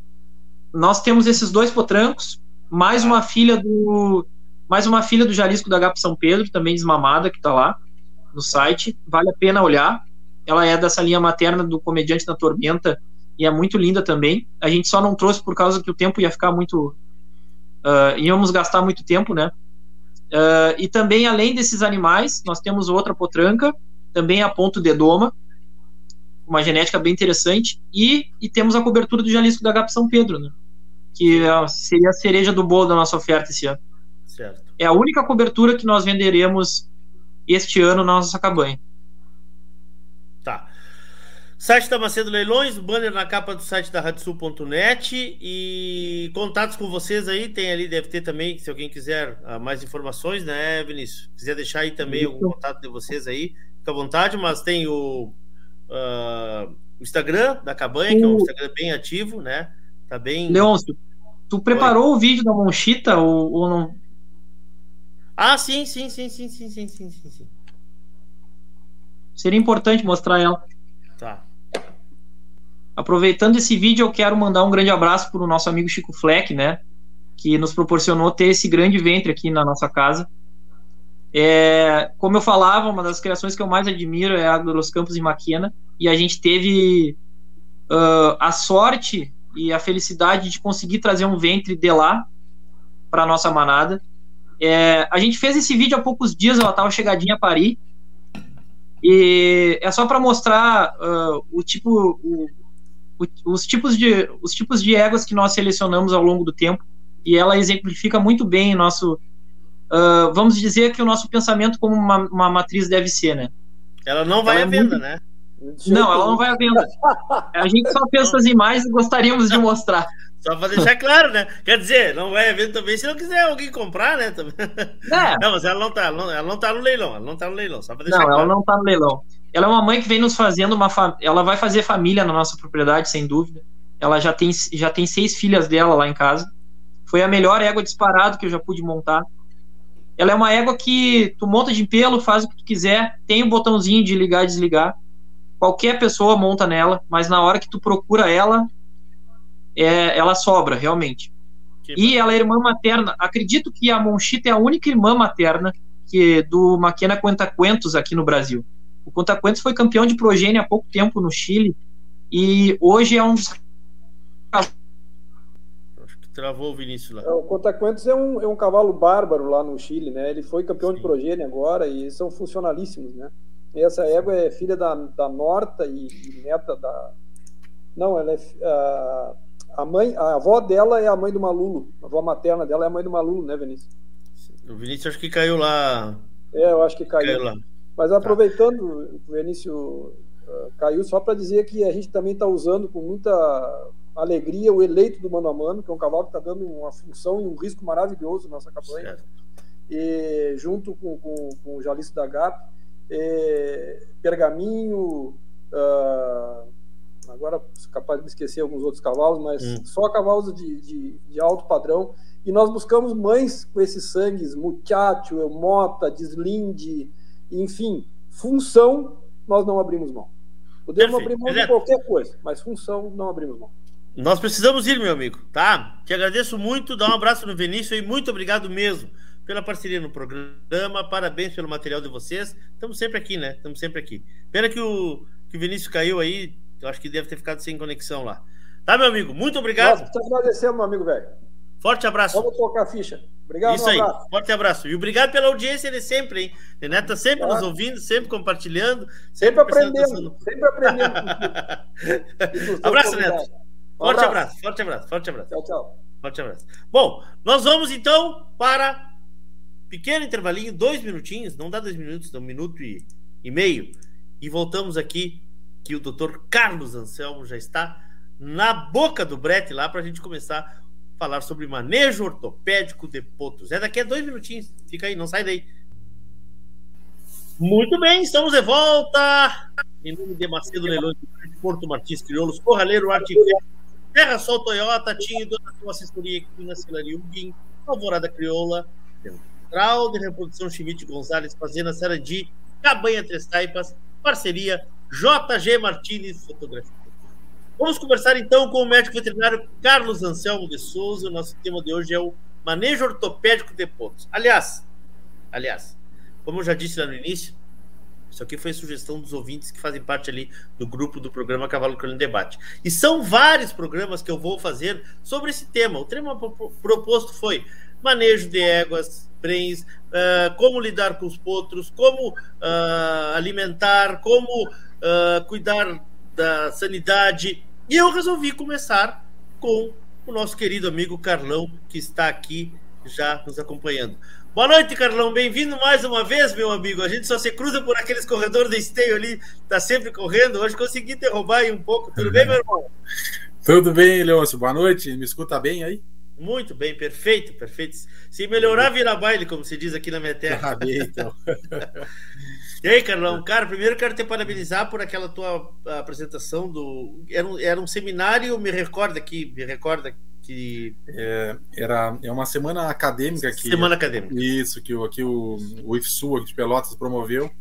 Nós temos esses dois potrancos, mais ah. uma filha do. Mais uma filha do Jalisco da Gap São Pedro, também desmamada, que está lá no site. Vale a pena olhar. Ela é dessa linha materna do Comediante da Tormenta e é muito linda também. A gente só não trouxe por causa que o tempo ia ficar muito. Uh, íamos gastar muito tempo, né? Uh, e também, além desses animais, nós temos outra potranca, também a ponto de doma, uma genética bem interessante, e, e temos a cobertura do Jalisco da HAP São Pedro, né? que é, seria a cereja do bolo da nossa oferta esse ano. Certo. É a única cobertura que nós venderemos este ano na nossa cabanha. Tá. Site da Macedo Leilões, banner na capa do site da Radsul.net e contatos com vocês aí, tem ali, deve ter também, se alguém quiser uh, mais informações, né, Vinícius? Quiser deixar aí também Isso. algum contato de vocês aí, fica à vontade, mas tem o uh, o Instagram da Cabanha, o... que é um Instagram bem ativo, né? Tá bem. Leôncio, tu preparou Oi. o vídeo da Monchita ou, ou não? Ah, sim, sim, sim, sim, sim, sim, sim, sim, sim. Seria importante mostrar ela. Tá. Aproveitando esse vídeo, eu quero mandar um grande abraço para o nosso amigo Chico Fleck, né? Que nos proporcionou ter esse grande ventre aqui na nossa casa. É, como eu falava, uma das criações que eu mais admiro é a dos Campos de Maquena, e a gente teve uh, a sorte e a felicidade de conseguir trazer um ventre de lá para nossa manada. É, a gente fez esse vídeo há poucos dias, ela estava chegadinha a Paris, e é só para mostrar uh, o tipo, o, os tipos de os tipos de éguas que nós selecionamos ao longo do tempo, e ela exemplifica muito bem nosso uh, vamos dizer que o nosso pensamento como uma, uma matriz deve ser, né? Ela não vai ela à é venda, muito... né? Não, ela não vai à venda. A gente só pensa em mais e gostaríamos de mostrar. Só para deixar claro, né? Quer dizer, não vai à venda também se não quiser alguém comprar, né? É. Não, mas ela não tá, ela não tá no leilão, ela não tá no leilão, só para deixar não, claro. Não, ela não tá no leilão. Ela é uma mãe que vem nos fazendo uma fa... ela vai fazer família na nossa propriedade, sem dúvida. Ela já tem já tem seis filhas dela lá em casa. Foi a melhor égua disparado que eu já pude montar. Ela é uma égua que tu monta de pelo, faz o que tu quiser, tem o botãozinho de ligar e desligar. Qualquer pessoa monta nela, mas na hora que tu procura ela, é, ela sobra, realmente. Que e bom. ela é irmã materna. Acredito que a Monchita é a única irmã materna que do Maquena Quentacuentos aqui no Brasil. O Quentacuentos foi campeão de progênie há pouco tempo no Chile e hoje é um dos Travou o Vinícius lá. É, o Contacuentos é um, é um cavalo bárbaro lá no Chile, né? Ele foi campeão Sim. de progênie agora e são funcionalíssimos, né? E essa égua é filha da, da Norta e, e neta da. Não, ela é. A, a, mãe, a avó dela é a mãe do Malulo. A avó materna dela é a mãe do Malulo, né, Vinícius? O Vinícius acho que caiu lá. É, eu acho que caiu. caiu lá. Mas aproveitando, tá. o Vinícius uh, caiu, só para dizer que a gente também está usando com muita alegria o eleito do mano a mano, que é um cavalo que está dando uma função e um risco maravilhoso na nossa campanha. Certo. E junto com, com, com o Jalice da GAP, é, Pergaminho, uh, agora capaz de me esquecer alguns outros cavalos, mas hum. só cavalos de, de, de, alto padrão. E nós buscamos mães com esses sangues, Muchacho, Mota, Deslinde, enfim, função, nós não abrimos mão. Podemos Perfeito. abrir mão de qualquer coisa, mas função não abrimos mão. Nós precisamos ir, meu amigo, tá? Te agradeço muito, dá um abraço no Vinícius e muito obrigado mesmo pela parceria no programa, parabéns pelo material de vocês. Estamos sempre aqui, né? Estamos sempre aqui. Pena que o, que o Vinícius caiu aí, eu acho que deve ter ficado sem conexão lá. Tá, meu amigo? Muito obrigado. Nós te agradecemos, meu amigo velho. Forte abraço. Vamos tocar a ficha. Obrigado, Isso um aí, forte abraço. E obrigado pela audiência de sempre, hein? Neto tá sempre nos ouvindo, sempre compartilhando. Sempre, sempre aprendendo, sempre aprendendo. abraço, Neto. Forte abraço. abraço, forte abraço, forte abraço. Tchau, tchau. Forte abraço. Bom, nós vamos então para pequeno intervalinho, dois minutinhos, não dá dois minutos, dá um minuto e, e meio. E voltamos aqui, que o doutor Carlos Anselmo já está na boca do brete lá para a gente começar a falar sobre manejo ortopédico de potros. É daqui a dois minutinhos. Fica aí, não sai daí. Muito bem, estamos de volta. Em nome de Macedo Leilões de Porto Martins Crioulos, Corraleiro Arte Terra Sol Toyota, Tinho, Dona Assessoria aqui na Cilaria Ugin, Alvorada Crioula, Central de Reprodução Schmidt Gonzalez, Fazenda Sarandi, Cabanha Três Taipas, parceria JG Martins Fotografia. Vamos conversar então com o médico veterinário Carlos Anselmo de Souza. O nosso tema de hoje é o manejo ortopédico de pontos. Aliás, aliás, como eu já disse lá no início, isso aqui foi sugestão dos ouvintes que fazem parte ali do grupo do programa Cavalo Crioulo Debate. E são vários programas que eu vou fazer sobre esse tema. O tema proposto foi manejo de éguas, prens, uh, como lidar com os potros, como uh, alimentar, como uh, cuidar da sanidade. E eu resolvi começar com o nosso querido amigo Carlão, que está aqui já nos acompanhando. Boa noite, Carlão. Bem-vindo mais uma vez, meu amigo. A gente só se cruza por aqueles corredores de esteio ali, tá sempre correndo. Hoje consegui derrubar aí um pouco. Tudo bem, meu irmão? Tudo bem, Leôncio. Boa noite. Me escuta bem aí? Muito bem, perfeito, perfeito. Se melhorar, vira baile, como se diz aqui na minha terra. Ah, bem, então. e aí, Carlão? Cara, primeiro quero te parabenizar por aquela tua apresentação do. Era um, era um seminário, me recorda aqui, me recorda que. É, era, é uma semana acadêmica que. Semana acadêmica. Isso, que, que o, o IFSU aqui de Pelotas promoveu.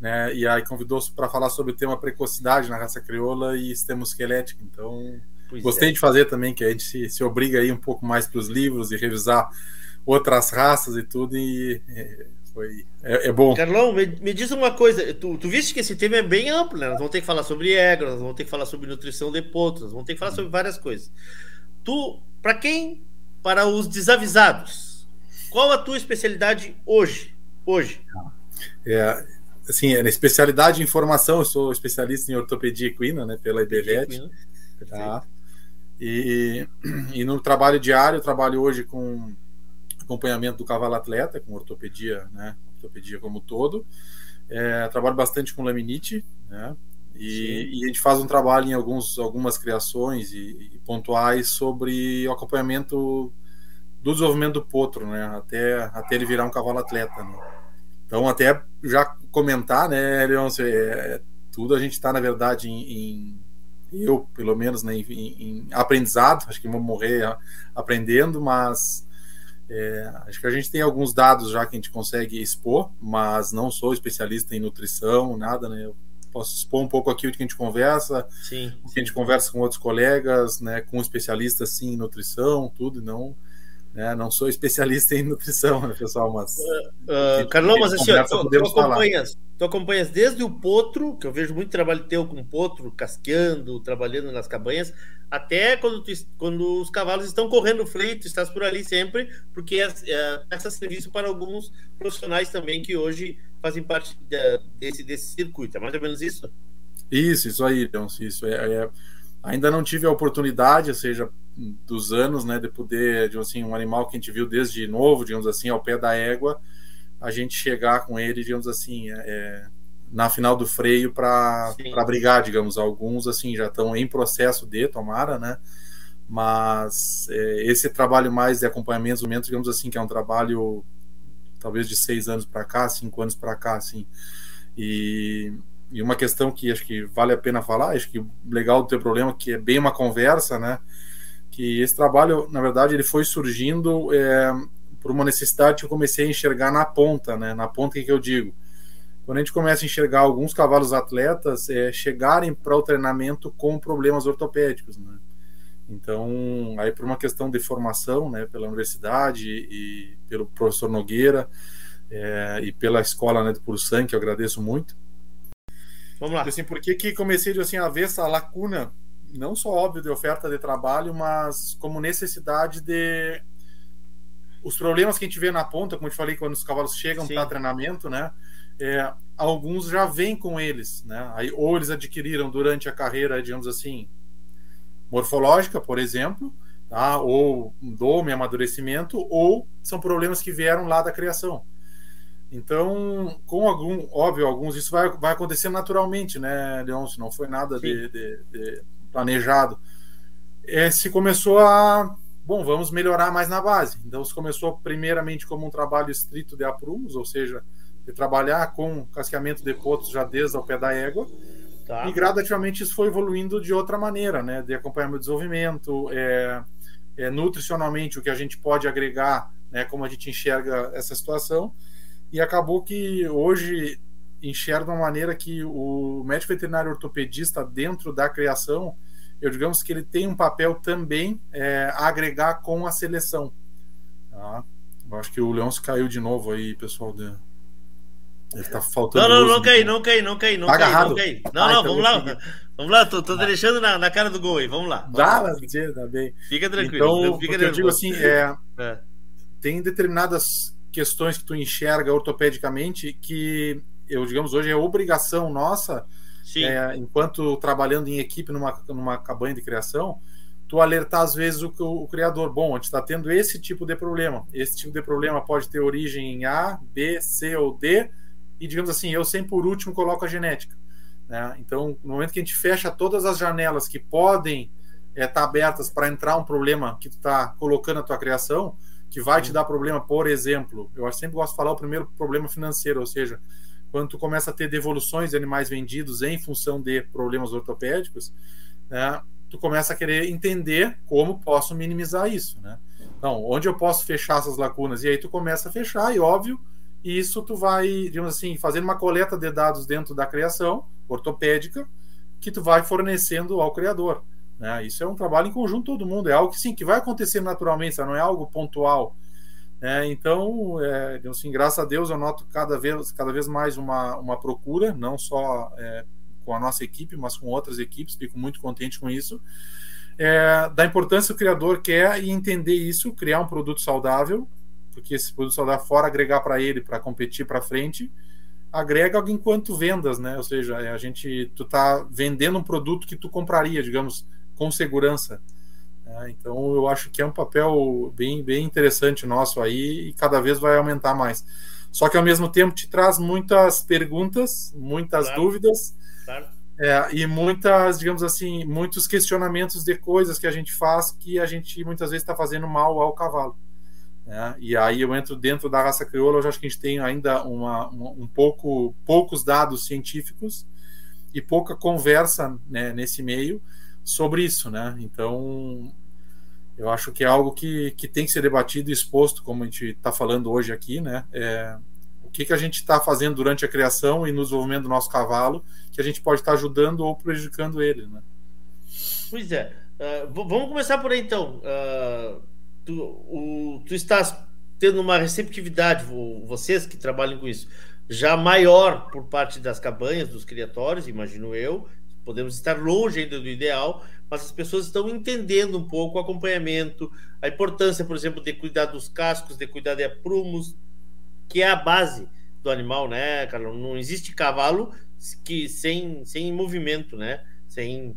Né, e aí convidou para falar sobre o tema precocidade na raça crioula e sistema esquelético. Então, Pois Gostei é. de fazer também, que a gente se, se obriga aí um pouco mais para os livros e revisar outras raças e tudo, e é, foi, é, é, bom. Carlão, me, me, diz uma coisa, tu, tu viste que esse tema é bem amplo, né? Nós vamos ter que falar sobre ego, nós vamos ter que falar sobre nutrição de potros, nós vamos ter que falar sobre várias coisas. Tu, para quem? Para os desavisados, qual a tua especialidade hoje? Hoje? É, assim, é na especialidade em formação, eu sou especialista em ortopedia equina, né, pela IBVET. Tá? E, e no trabalho diário, eu trabalho hoje com acompanhamento do cavalo atleta, com ortopedia, né? Ortopedia como todo. É, trabalho bastante com laminite, né? E, e, a gente faz um trabalho em alguns, algumas criações e, e, pontuais sobre o acompanhamento do desenvolvimento do potro, né? Até, até ele virar um cavalo atleta. Né? Então, até já comentar, né, Leôncio, é, tudo a gente está, na verdade, em, em eu, pelo menos, né, em, em, aprendizado, acho que vou morrer aprendendo, mas é, acho que a gente tem alguns dados já que a gente consegue expor, mas não sou especialista em nutrição, nada, né? Eu posso expor um pouco aqui o que a gente conversa, sim, o que a gente conversa com outros colegas, né, com especialistas sim em nutrição, tudo, não né, não sou especialista em nutrição, né, pessoal, mas uh, uh, Carlão, mas assim, tu, tu acompanhas, Tu acompanhas desde o potro, que eu vejo muito trabalho teu com potro, casqueando, trabalhando nas cabanhas, até quando, tu, quando os cavalos estão correndo freio, tu estás por ali sempre, porque é, é, essa serviço para alguns profissionais também que hoje fazem parte de, desse, desse circuito. É mais ou menos isso? Isso, isso aí, então, isso é, é, ainda não tive a oportunidade, ou seja, dos anos, né, de poder, de assim, um animal que a gente viu desde novo, digamos assim, ao pé da égua, a gente chegar com ele, digamos assim, é, é na final do freio para brigar, digamos. Alguns, assim, já estão em processo de tomara, né? Mas é, esse trabalho mais de acompanhamento, digamos assim, que é um trabalho talvez de seis anos para cá, cinco anos para cá, assim. E, e uma questão que acho que vale a pena falar, acho que legal do teu problema, que é bem uma conversa, né? Que esse trabalho, na verdade, ele foi surgindo é, por uma necessidade que eu comecei a enxergar na ponta, né? Na ponta que, que eu digo. Quando a gente começa a enxergar alguns cavalos atletas é, chegarem para o treinamento com problemas ortopédicos, né? Então, aí por uma questão de formação, né, pela universidade e pelo professor Nogueira é, e pela escola né, do Pursan, que eu agradeço muito. Vamos lá. Assim, por que, que comecei assim, a ver essa lacuna, não só óbvio de oferta de trabalho, mas como necessidade de os problemas que a gente vê na ponta, como eu te falei, quando os cavalos chegam para treinamento, né? É, alguns já vêm com eles, né? Aí, ou eles adquiriram durante a carreira, digamos assim, morfológica, por exemplo, tá? ou dome, amadurecimento, ou são problemas que vieram lá da criação. Então, com algum, óbvio, alguns isso vai, vai acontecer naturalmente, né, Leôncio? Não foi nada de, de, de, planejado. É, se começou a, bom, vamos melhorar mais na base. Então, se começou primeiramente como um trabalho estrito de aprumos, ou seja, de trabalhar com casqueamento de potos já desde o pé da égua, Tá. E gradativamente isso foi evoluindo de outra maneira, né? De acompanhar meu desenvolvimento, é, é, nutricionalmente o que a gente pode agregar, né? Como a gente enxerga essa situação. E acabou que hoje enxerga uma maneira que o médico veterinário ortopedista dentro da criação, eu digamos que ele tem um papel também é, a agregar com a seleção. Tá? Eu acho que o Leôncio caiu de novo aí, pessoal. De... Ele tá faltando. Não, não, não cai, não cai, não cai, não tá cai, não. Não, ah, não, então vamos lá. Vamos lá, tô, tô ah. deixando na, na cara do gol aí, vamos lá. Dá, tá bem. Fica tranquilo. Então, fica eu digo assim, é, é. tem determinadas questões que tu enxerga ortopedicamente que eu, digamos, hoje é obrigação nossa, é, enquanto trabalhando em equipe numa, numa cabanha de criação, tu alertar às vezes o, o criador, bom, a gente está tendo esse tipo de problema. Esse tipo de problema pode ter origem em A, B, C ou D, e digamos assim, eu sempre por último coloco a genética. Né? Então, no momento que a gente fecha todas as janelas que podem estar é, tá abertas para entrar um problema que tu está colocando na tua criação, que vai te dar problema, por exemplo, eu sempre gosto de falar o primeiro problema financeiro, ou seja, quando tu começa a ter devoluções de animais vendidos em função de problemas ortopédicos, né, tu começa a querer entender como posso minimizar isso, né? Então, onde eu posso fechar essas lacunas? E aí tu começa a fechar, e óbvio, e isso tu vai, digamos assim, fazendo uma coleta de dados dentro da criação ortopédica que tu vai fornecendo ao criador. Né? Isso é um trabalho em conjunto todo mundo, é algo que sim, que vai acontecer naturalmente, não é algo pontual. Né? Então, é, assim, graças a Deus eu noto cada vez, cada vez mais uma, uma procura, não só é, com a nossa equipe, mas com outras equipes, fico muito contente com isso. É, da importância o criador quer e entender isso, criar um produto saudável, porque esse produto saudável, fora agregar para ele, para competir para frente, agrega enquanto vendas, né? Ou seja, é, a gente, tu tá vendendo um produto que tu compraria, digamos, com segurança. Né? Então, eu acho que é um papel bem, bem interessante nosso aí e cada vez vai aumentar mais. Só que ao mesmo tempo te traz muitas perguntas, muitas claro. dúvidas. Claro. É, e muitas, digamos assim, muitos questionamentos de coisas que a gente faz que a gente muitas vezes está fazendo mal ao cavalo. Né? E aí eu entro dentro da raça crioula, eu acho que a gente tem ainda uma, uma, um pouco poucos dados científicos e pouca conversa né, nesse meio sobre isso, né? Então eu acho que é algo que, que tem que ser debatido e exposto, como a gente está falando hoje aqui, né? É, o que, que a gente está fazendo durante a criação e no desenvolvimento do nosso cavalo que a gente pode estar tá ajudando ou prejudicando ele, né? Pois é. Uh, vamos começar por aí então. Uh tu, o, tu estás tendo uma receptividade, vocês que trabalham com isso, já maior por parte das cabanhas, dos criatórios, imagino eu. Podemos estar longe ainda do ideal, mas as pessoas estão entendendo um pouco o acompanhamento, a importância, por exemplo, de cuidar dos cascos, de cuidar de aprumos, que é a base do animal, né, Carlão? Não existe cavalo que sem, sem movimento, né? Sem,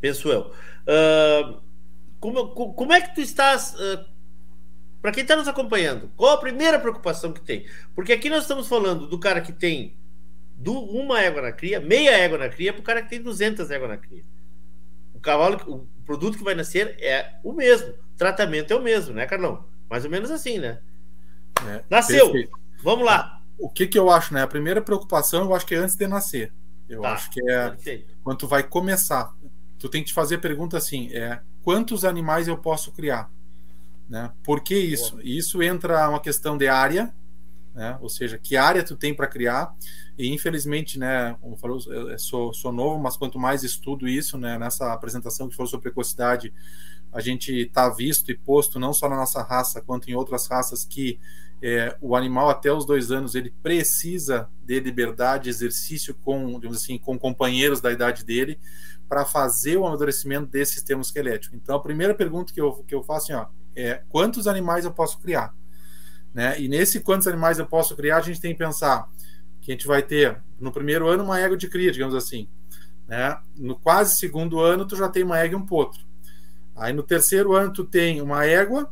penso eu. Uh, como, como é que tu estás. Uh, para quem está nos acompanhando, qual a primeira preocupação que tem? Porque aqui nós estamos falando do cara que tem do, uma égua na cria, meia égua na cria, para o cara que tem 200 éguas na cria. O cavalo, o produto que vai nascer é o mesmo. O tratamento é o mesmo, né, Carlão? Mais ou menos assim, né? É, Nasceu. Perfeito. Vamos lá. O que, que eu acho, né? A primeira preocupação, eu acho que é antes de nascer. Eu tá, acho que é perfeito. quando tu vai começar. Tu tem que te fazer a pergunta assim: é quantos animais eu posso criar. Né? Por que isso? Boa. Isso entra uma questão de área, né? Ou seja, que área tu tem para criar. E infelizmente, né, como falou, eu sou, sou novo, mas quanto mais estudo isso, né, nessa apresentação que falou sobre precocidade, a gente está visto e posto não só na nossa raça, quanto em outras raças que é, o animal até os dois anos ele precisa de liberdade, exercício com, assim, com companheiros da idade dele para fazer o amadurecimento desse sistema esquelético. Então a primeira pergunta que eu, que eu faço assim, ó, é quantos animais eu posso criar? Né? E nesse quantos animais eu posso criar, a gente tem que pensar que a gente vai ter no primeiro ano uma égua de cria, digamos assim. Né? No quase segundo ano, tu já tem uma égua e um potro. Aí no terceiro ano, tu tem uma égua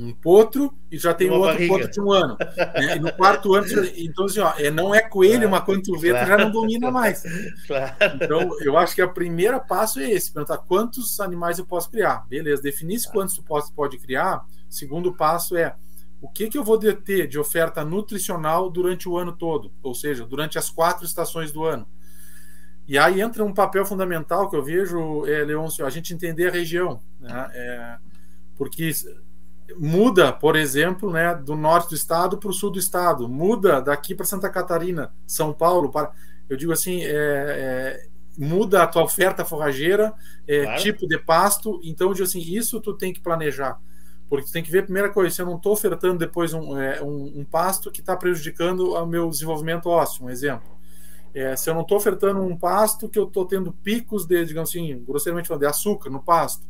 um potro e já tem outro barriga. potro de um ano. Né? E no quarto ano, então assim, ó, é, não é coelho, claro, mas quando tu vê, claro. tu já não domina mais. Claro. Então, eu acho que o primeiro passo é esse: perguntar quantos animais eu posso criar. Beleza, definir quantos tu pode, pode criar. Segundo passo é o que, que eu vou ter de oferta nutricional durante o ano todo, ou seja, durante as quatro estações do ano. E aí entra um papel fundamental que eu vejo, é, Leôncio, a gente entender a região. Né? É, porque muda, por exemplo, né, do norte do estado para o sul do estado, muda daqui para Santa Catarina, São Paulo, para eu digo assim, é, é, muda a tua oferta forrageira, é, claro. tipo de pasto, então eu digo assim, isso tu tem que planejar, porque tu tem que ver a primeira coisa, se eu não estou ofertando depois um, é, um, um pasto que está prejudicando o meu desenvolvimento ósseo, um exemplo. É, se eu não estou ofertando um pasto que eu estou tendo picos de, digamos assim, grosseiramente falando, de açúcar no pasto,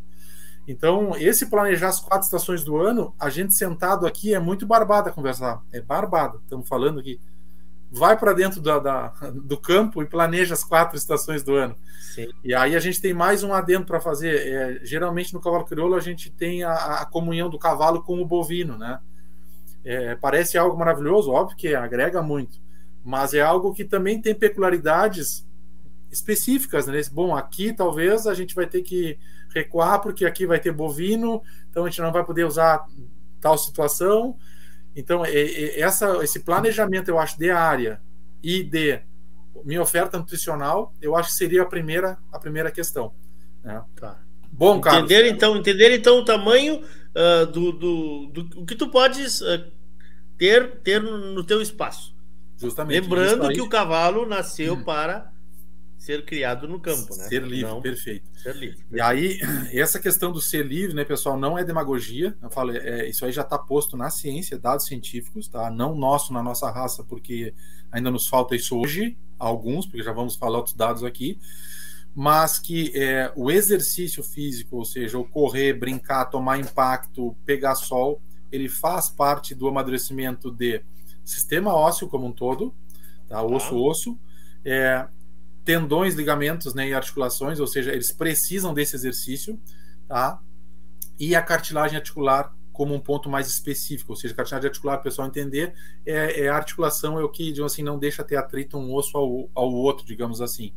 então, esse planejar as quatro estações do ano, a gente sentado aqui é muito barbada conversar. É barbada, estamos falando aqui. Vai para dentro da, da, do campo e planeja as quatro estações do ano. Sim. E aí a gente tem mais um adendo para fazer. É, geralmente no cavalo crioulo a gente tem a, a, comunhão do cavalo com o bovino, né? É, parece algo maravilhoso, óbvio que agrega muito, mas é algo que também tem peculiaridades específicas, né? Bom, aqui talvez a gente vai ter que recuar porque aqui vai ter bovino, então a gente não vai poder usar tal situação. Então, essa, esse planejamento, eu acho, de área e de minha oferta nutricional, eu acho que seria a primeira, a primeira questão. Né? Tá. Bom, Carlos. Entender, então, entender então o tamanho uh, do, do, do, que tu podes uh, ter, ter no teu espaço. Justamente. Lembrando que o cavalo nasceu hum. para ser criado no campo, né? Ser livre, não, perfeito. Ser livre. Perfeito. E aí, essa questão do ser livre, né, pessoal, não é demagogia. Eu falo, é, isso aí já está posto na ciência, dados científicos, tá? Não nosso, na nossa raça, porque ainda nos falta isso hoje, alguns, porque já vamos falar outros dados aqui, mas que é, o exercício físico, ou seja, o correr, brincar, tomar impacto, pegar sol, ele faz parte do amadurecimento de sistema ósseo como um todo, tá? Osso-osso. É, tendões, ligamentos né, e articulações, ou seja, eles precisam desse exercício, tá? E a cartilagem articular como um ponto mais específico, ou seja, cartilagem articular, o pessoal entender, é, é, a articulação é o que, digamos assim, não deixa ter atrito um osso ao, ao outro, digamos assim.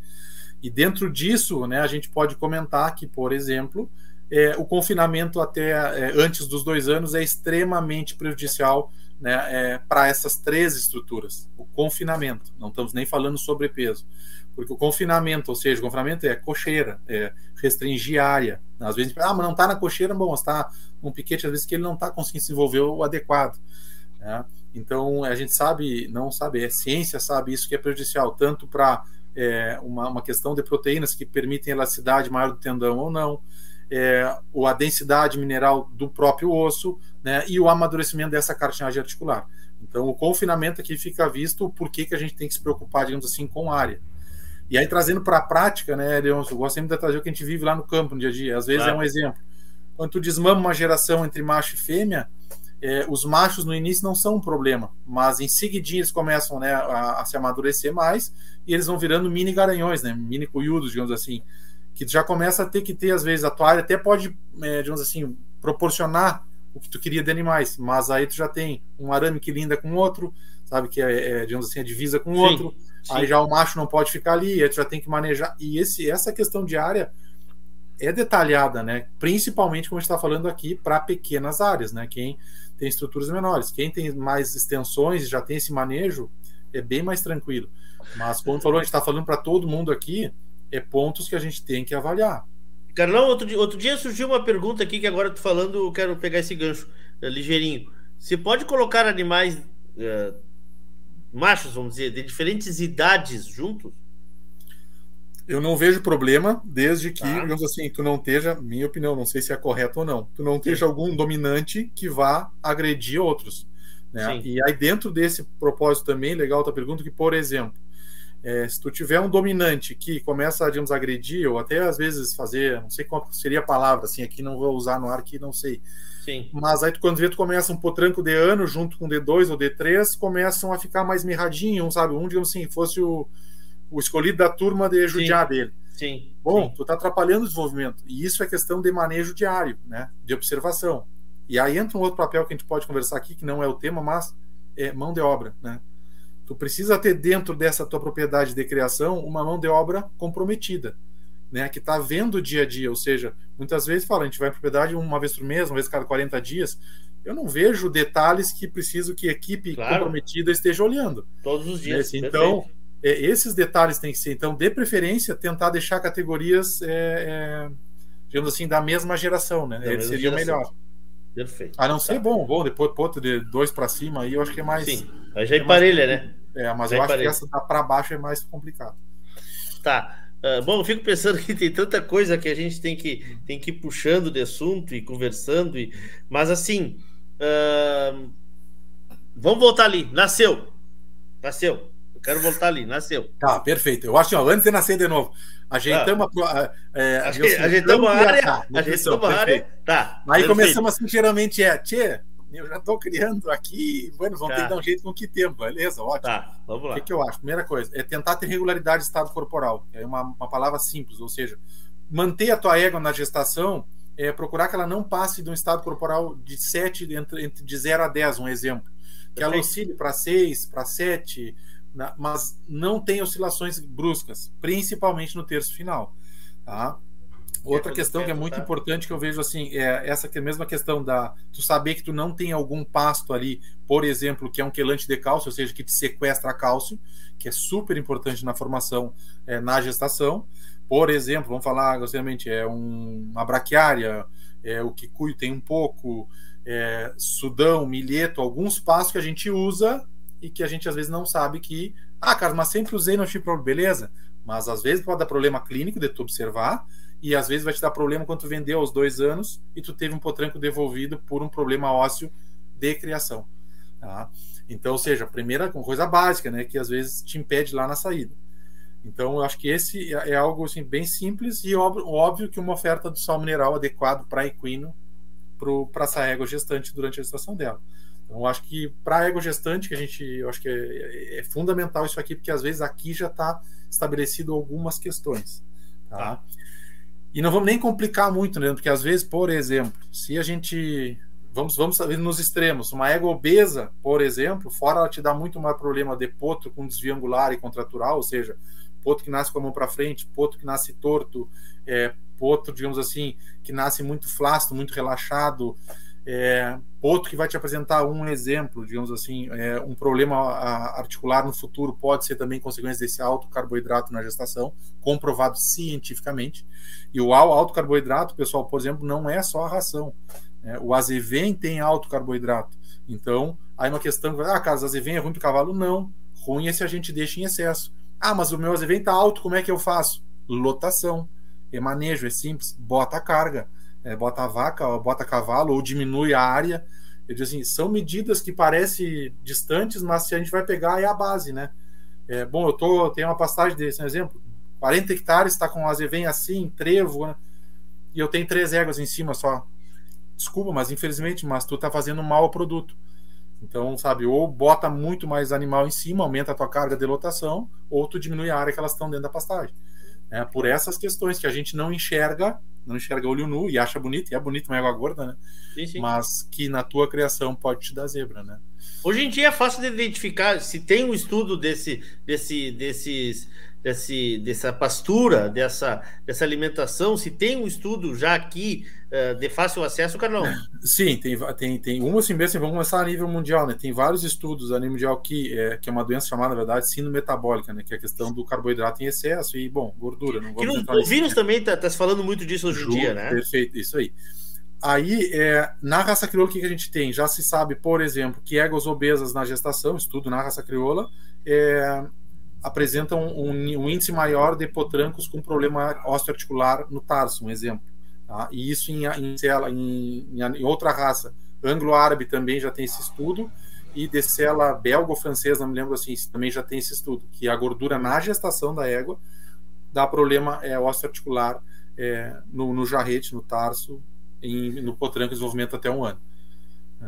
E dentro disso, né, a gente pode comentar que, por exemplo, é, o confinamento até é, antes dos dois anos é extremamente prejudicial né, é, para essas três estruturas. O confinamento, não estamos nem falando sobre peso. Porque o confinamento, ou seja, o confinamento é cocheira, é restringir área. Às vezes, ah, mas não está na cocheira, bom, está um piquete, às vezes que ele não está conseguindo desenvolver o adequado. Né? Então, a gente sabe, não sabe, a ciência sabe isso que é prejudicial, tanto para é, uma, uma questão de proteínas que permitem elasticidade maior do tendão ou não, é, ou a densidade mineral do próprio osso, né, e o amadurecimento dessa cartilagem articular. Então, o confinamento aqui fica visto por que, que a gente tem que se preocupar, digamos assim, com área. E aí, trazendo para a prática, né, Leon, eu gosto sempre de trazer o que a gente vive lá no campo no dia a dia. Às vezes claro. é um exemplo. Quando tu desmama uma geração entre macho e fêmea, é, os machos no início não são um problema, mas em seguidinho eles começam né, a, a, se amadurecer mais e eles vão virando mini garanhões, né, mini cuiudos, digamos assim, que já começa a ter que ter, às vezes, a área até pode, é, digamos assim, proporcionar o que tu queria de animais, mas aí tu já tem um arame que linda com outro, sabe, que é, é digamos assim, a divisa com outro, Sim. Aí já o macho não pode ficar ali, aí já tem que manejar. E esse, essa questão de área é detalhada, né? Principalmente, como a gente está falando aqui, para pequenas áreas, né? Quem tem estruturas menores. Quem tem mais extensões e já tem esse manejo, é bem mais tranquilo. Mas, como falou, a gente está falando para todo mundo aqui, é pontos que a gente tem que avaliar. Carlão, outro dia, outro dia surgiu uma pergunta aqui que agora tô falando, eu quero pegar esse gancho é, ligeirinho. Você pode colocar animais uh, machos, vamos dizer, de diferentes idades juntos? Eu não vejo problema, desde que, tá. digamos assim, tu não esteja, minha opinião, não sei se é correto ou não, tu não esteja algum dominante que vá agredir outros. Né? E aí, dentro desse propósito também, legal tua pergunta, que, por exemplo, é, se tu tiver um dominante que começa a, digamos, agredir, ou até às vezes fazer, não sei qual seria a palavra, assim, aqui não vou usar no ar que não sei. Sim. Mas aí tu, quando vê, tu começa um potranco de ano junto com D2 ou D3, começam a ficar mais mirradinho, um, sabe? Um, digamos assim, fosse o o escolhido da turma de judiar sim, dele. Sim. Bom, sim. tu está atrapalhando o desenvolvimento. E isso é questão de manejo diário, né? De observação. E aí entra um outro papel que a gente pode conversar aqui, que não é o tema, mas é mão de obra, né? Tu precisa ter dentro dessa tua propriedade de criação uma mão de obra comprometida, né? Que está vendo o dia a dia. Ou seja, muitas vezes fala, a gente vai em propriedade uma vez por mês, uma vez cada 40 dias. Eu não vejo detalhes que preciso que a equipe Claro. comprometida esteja olhando. Todos os dias. Nesse- então, é, esses detalhes têm que ser, então, de preferência, tentar deixar categorias, é, é, digamos assim, da mesma geração, né? Mesma seria o geração. melhor. Perfeito. A não ser Tá. bom, bom, depois ponto de dois para cima, aí eu acho que é mais. Sim, aí já é mais emparelha, né? complicado. É, mas Já eu acho emparelha. que essa para baixo é mais complicado. Tá. Ah, bom, eu fico pensando que tem tanta coisa que a gente tem que, tem que ir puxando de assunto e conversando, e... mas assim, ahn, vamos voltar ali. Nasceu. Nasceu. Eu quero voltar ali. Nasceu. Tá, perfeito. Eu acho que ó, antes de nascer de novo, ajeitamos a pro- a. É, assim, Ajeitamos a área. Ajeitamos a área. Tá. Aí perfeito. começamos assim, geralmente é, Tchê, eu já estou criando aqui, bueno, vamos Tá. ter que dar um jeito com que tempo, beleza? Ótimo. Tá, vamos O lá. que, que eu acho? Primeira coisa, é tentar ter regularidade de estado corporal. É uma, uma palavra simples, ou seja, manter a tua égua na gestação é procurar que ela não passe de um estado corporal de 7, entre, de 0 a 10, um exemplo. Que ela oscile para 6, para 7, na- mas não tem oscilações bruscas, principalmente no terço final. Tá? Outra tudo questão que é muito tá? importante que eu vejo assim é essa que é a mesma questão da tu saber que tu não tem algum pasto ali, por exemplo, que é um quelante de cálcio, ou seja, que te sequestra cálcio, que é super importante na formação é, na gestação. Por exemplo, vamos falar grosseiramente, é um, uma braquiária, é, o kikuyu tem um pouco, é, sudão, milheto, alguns pastos que a gente usa e que a gente às vezes não sabe que, ah, cara, mas sempre usei, não tive problema, beleza, mas às vezes pode dar problema clínico de tu observar e às vezes vai te dar problema quando tu vendeu aos dois anos e tu teve um potranco devolvido por um problema ósseo de criação. Tá? Então, ou seja, a primeira coisa básica, né, que às vezes te impede lá na saída. Então, eu acho que esse é é algo assim, bem simples e óbvio, óbvio que uma oferta do sal mineral adequado para equino para essa égua gestante durante a gestação dela. Então, eu acho que para a égua gestante, que a gente, eu acho que é, é fundamental isso aqui, porque às vezes aqui já está estabelecido algumas questões. Tá? E não vamos nem complicar muito, né? Porque às vezes, por exemplo, se a gente vamos vamos nos extremos, uma égua obesa, por exemplo, fora ela te dá muito mais problema de potro com desvio angular e contratural, ou seja, potro que nasce com a mão para frente, potro que nasce torto, é, potro, digamos assim, que nasce muito flácido, muito relaxado, é, potro que vai te apresentar um exemplo, digamos assim, é, um problema articular no futuro pode ser também consequência desse alto carboidrato na gestação, comprovado cientificamente. E o al- alto carboidrato, pessoal, por exemplo, não é só a ração. né? O azevém tem alto carboidrato. Então, aí uma questão, ah, cara, o azevém é ruim para o cavalo? Não. Ruim é se a gente deixa em excesso. Ah, mas o meu azevém está alto, como é que eu faço? Lotação. É manejo, é simples. Bota a carga. É, bota vaca, ou bota cavalo, ou diminui a área. Eu digo assim, são medidas que parecem distantes, mas se a gente vai pegar é a base, né? É, bom, eu tô, tenho uma pastagem desse um exemplo, 40 hectares, está com azevém assim, trevo, né? e eu tenho três éguas em cima só. Desculpa, mas infelizmente, mas tu tá fazendo mal ao produto. Então, sabe, ou bota muito mais animal em cima, aumenta a tua carga de lotação, ou tu diminui a área que elas estão dentro da pastagem. É, por essas questões que a gente não enxerga, não enxerga olho nu e acha bonito, e é bonito uma égua gorda, né? Sim, sim. Mas que na tua criação pode te dar zebra, né? Hoje em dia é fácil de identificar se tem um estudo desse, desse, desses, desse, dessa pastura, dessa, dessa alimentação, se tem um estudo já aqui eh, de fácil acesso, Carlão. Sim, tem, tem, tem uma assim mesmo, vamos começar a nível mundial, né? Tem vários estudos a nível mundial que é, que é uma doença chamada, na verdade, síndrome metabólica, né? Que é a questão do carboidrato em excesso e, bom, gordura. Não Que vamos no, entrar o vírus também está tá se falando muito disso hoje em dia, né? Perfeito, isso aí. Aí, é, na raça crioula, o que, a gente tem? Já se sabe, por exemplo, que éguas obesas na gestação, estudo na raça crioula, é, apresentam um, um, índice maior de potrancos com problema osteoarticular no tarso, um exemplo. Tá? E isso em, em, em, em outra raça, anglo-árabe também já tem esse estudo, e de cela belga ou francesa, não me lembro assim, também já tem esse estudo, que a gordura na gestação da égua dá problema é, osteoarticular é, no, no jarrete, no tarso, em, no potranco, desenvolvimento até um ano.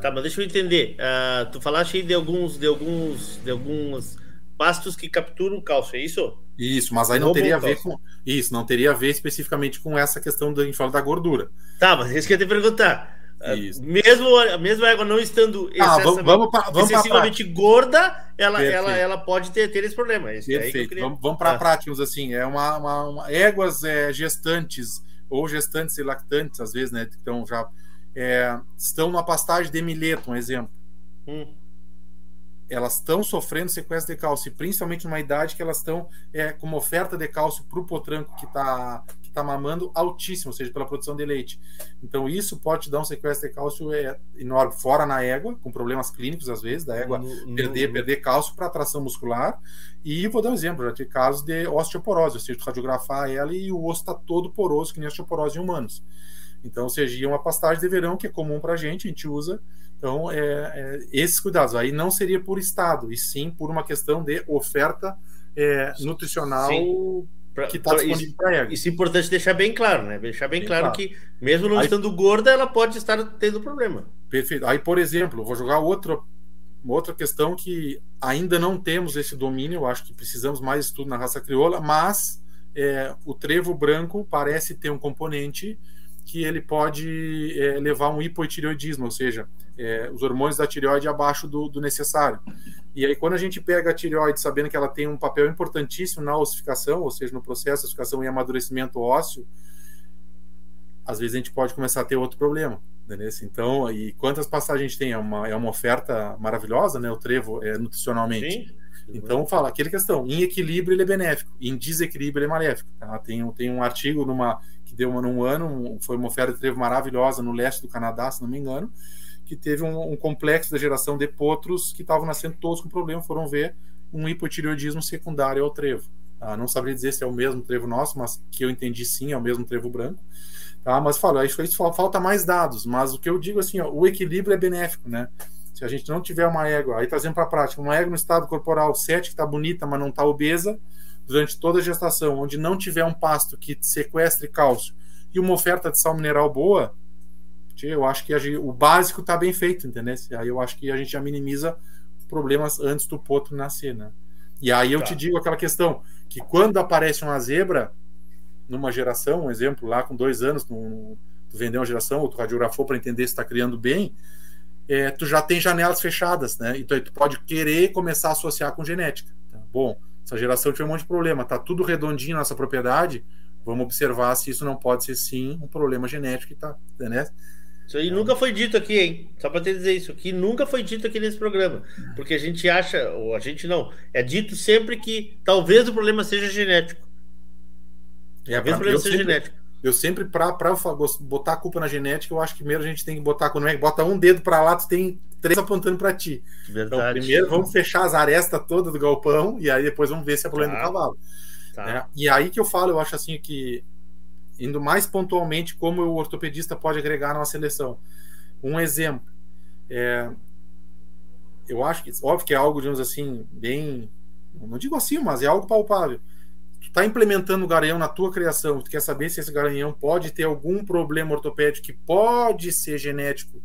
Tá, mas deixa eu entender. Uh, tu falaste aí de alguns, de alguns, de alguns pastos que capturam cálcio, é isso? Isso, mas aí não teria a ver com isso, não teria a ver especificamente com essa questão do a da gordura. Tá, mas isso que eu ia te perguntar. Isso. Mesmo, a água não estando ah, vamos, vamos pra, vamos excessivamente gorda, ela, ela, ela pode ter, ter esse problema. É Perfeito. Queria... Vamos, vamos para ah. práticos assim. É uma, uma, uma éguas é, gestantes ou gestantes e lactantes, às vezes, né? Então já é, estão numa pastagem de mileto, um exemplo. Hum elas estão sofrendo sequestro de cálcio, principalmente numa idade que elas estão é, com uma oferta de cálcio para o potranco que está que tá mamando altíssimo, ou seja, pela produção de leite. Então, isso pode dar um sequestro de cálcio é, enorme, fora na égua, com problemas clínicos, às vezes, da égua no, perder, no... perder cálcio para atração muscular. E vou dar um exemplo, já tive casos de osteoporose, ou seja, radiografar ela e o osso está todo poroso, que nem osteoporose em humanos. Então, ou seja, uma pastagem de verão que é comum para a gente, a gente usa então, é, é, esses cuidados aí não seria por Estado, e sim por uma questão de oferta é, nutricional sim. Que está disponível para ela. Isso é importante deixar bem claro, né? Deixar bem, bem claro, claro, que, mesmo não aí, estando gorda, ela pode estar tendo problema. Perfeito. Aí, por exemplo, vou jogar outra, outra questão que ainda não temos esse domínio, eu acho que precisamos mais estudo na raça crioula, mas é, o trevo branco parece ter um componente que ele pode é, levar um hipotireoidismo, ou seja, é, os hormônios da tireoide abaixo do, do, necessário. E aí, quando a gente pega a tireoide sabendo que ela tem um papel importantíssimo na ossificação, ou seja, no processo de ossificação e amadurecimento ósseo, às vezes a gente pode começar a ter outro problema. Entendeu? Então, e quantas passagens a gente tem? É uma, é uma oferta maravilhosa, né? O trevo é, nutricionalmente. Sim. Então, fala, aquela questão, em equilíbrio ele é benéfico, em desequilíbrio ele é maléfico. Tá? Tem, tem um artigo numa, que deu uma, num ano, foi uma oferta de trevo maravilhosa no leste do Canadá, se não me engano, que teve um, um complexo da geração de potros que estavam nascendo todos com problema, foram ver um hipotireoidismo secundário ao trevo. Tá? Não saberia dizer se é o mesmo trevo nosso, mas que eu entendi sim, é o mesmo trevo branco. Tá? Mas falo, isso, isso falta mais dados, mas o que eu digo assim, ó, o equilíbrio é benéfico, né? Se a gente não tiver uma égua, aí trazendo para a prática, uma égua no estado corporal 7 que está bonita, mas não está obesa, durante toda a gestação, onde não tiver um pasto que sequestre cálcio e uma oferta de sal mineral boa, eu acho que gente, o básico está bem feito, entendeu? Aí eu acho que a gente já minimiza problemas antes do potro nascer, né? E aí eu tá. te digo aquela questão que quando aparece uma zebra numa geração, um exemplo lá com dois anos, tu, tu vendeu uma geração ou tu radiografou para entender se está criando bem, é, tu já tem janelas fechadas, né? Então tu pode querer começar a associar com genética. Tá? Bom, essa geração tinha um monte de problema, tá tudo redondinho nessa propriedade. Vamos observar se isso não pode ser sim um problema genético que tá, né? Isso aí nunca foi dito aqui, hein? Só para te dizer isso aqui, nunca foi dito aqui nesse programa. Porque a gente acha, ou a gente não, é dito sempre que talvez o problema seja genético. É, talvez o problema seja sempre, genético. Eu sempre, para botar a culpa na genética, eu acho que primeiro a gente tem que botar, quando é bota um dedo para lá, tu tem três apontando para ti. Então, Verdade. Então, primeiro vamos fechar as arestas todas do galpão e aí depois vamos ver se é problema tá. do cavalo. Tá. Né? E aí que eu falo, eu acho assim que indo mais pontualmente como o ortopedista pode agregar na seleção. Um exemplo, é, eu acho que óbvio que é algo, digamos assim, bem, não digo assim, mas é algo palpável. Tu está implementando o garanhão na tua criação, tu quer saber se esse garanhão pode ter algum problema ortopédico que pode ser genético.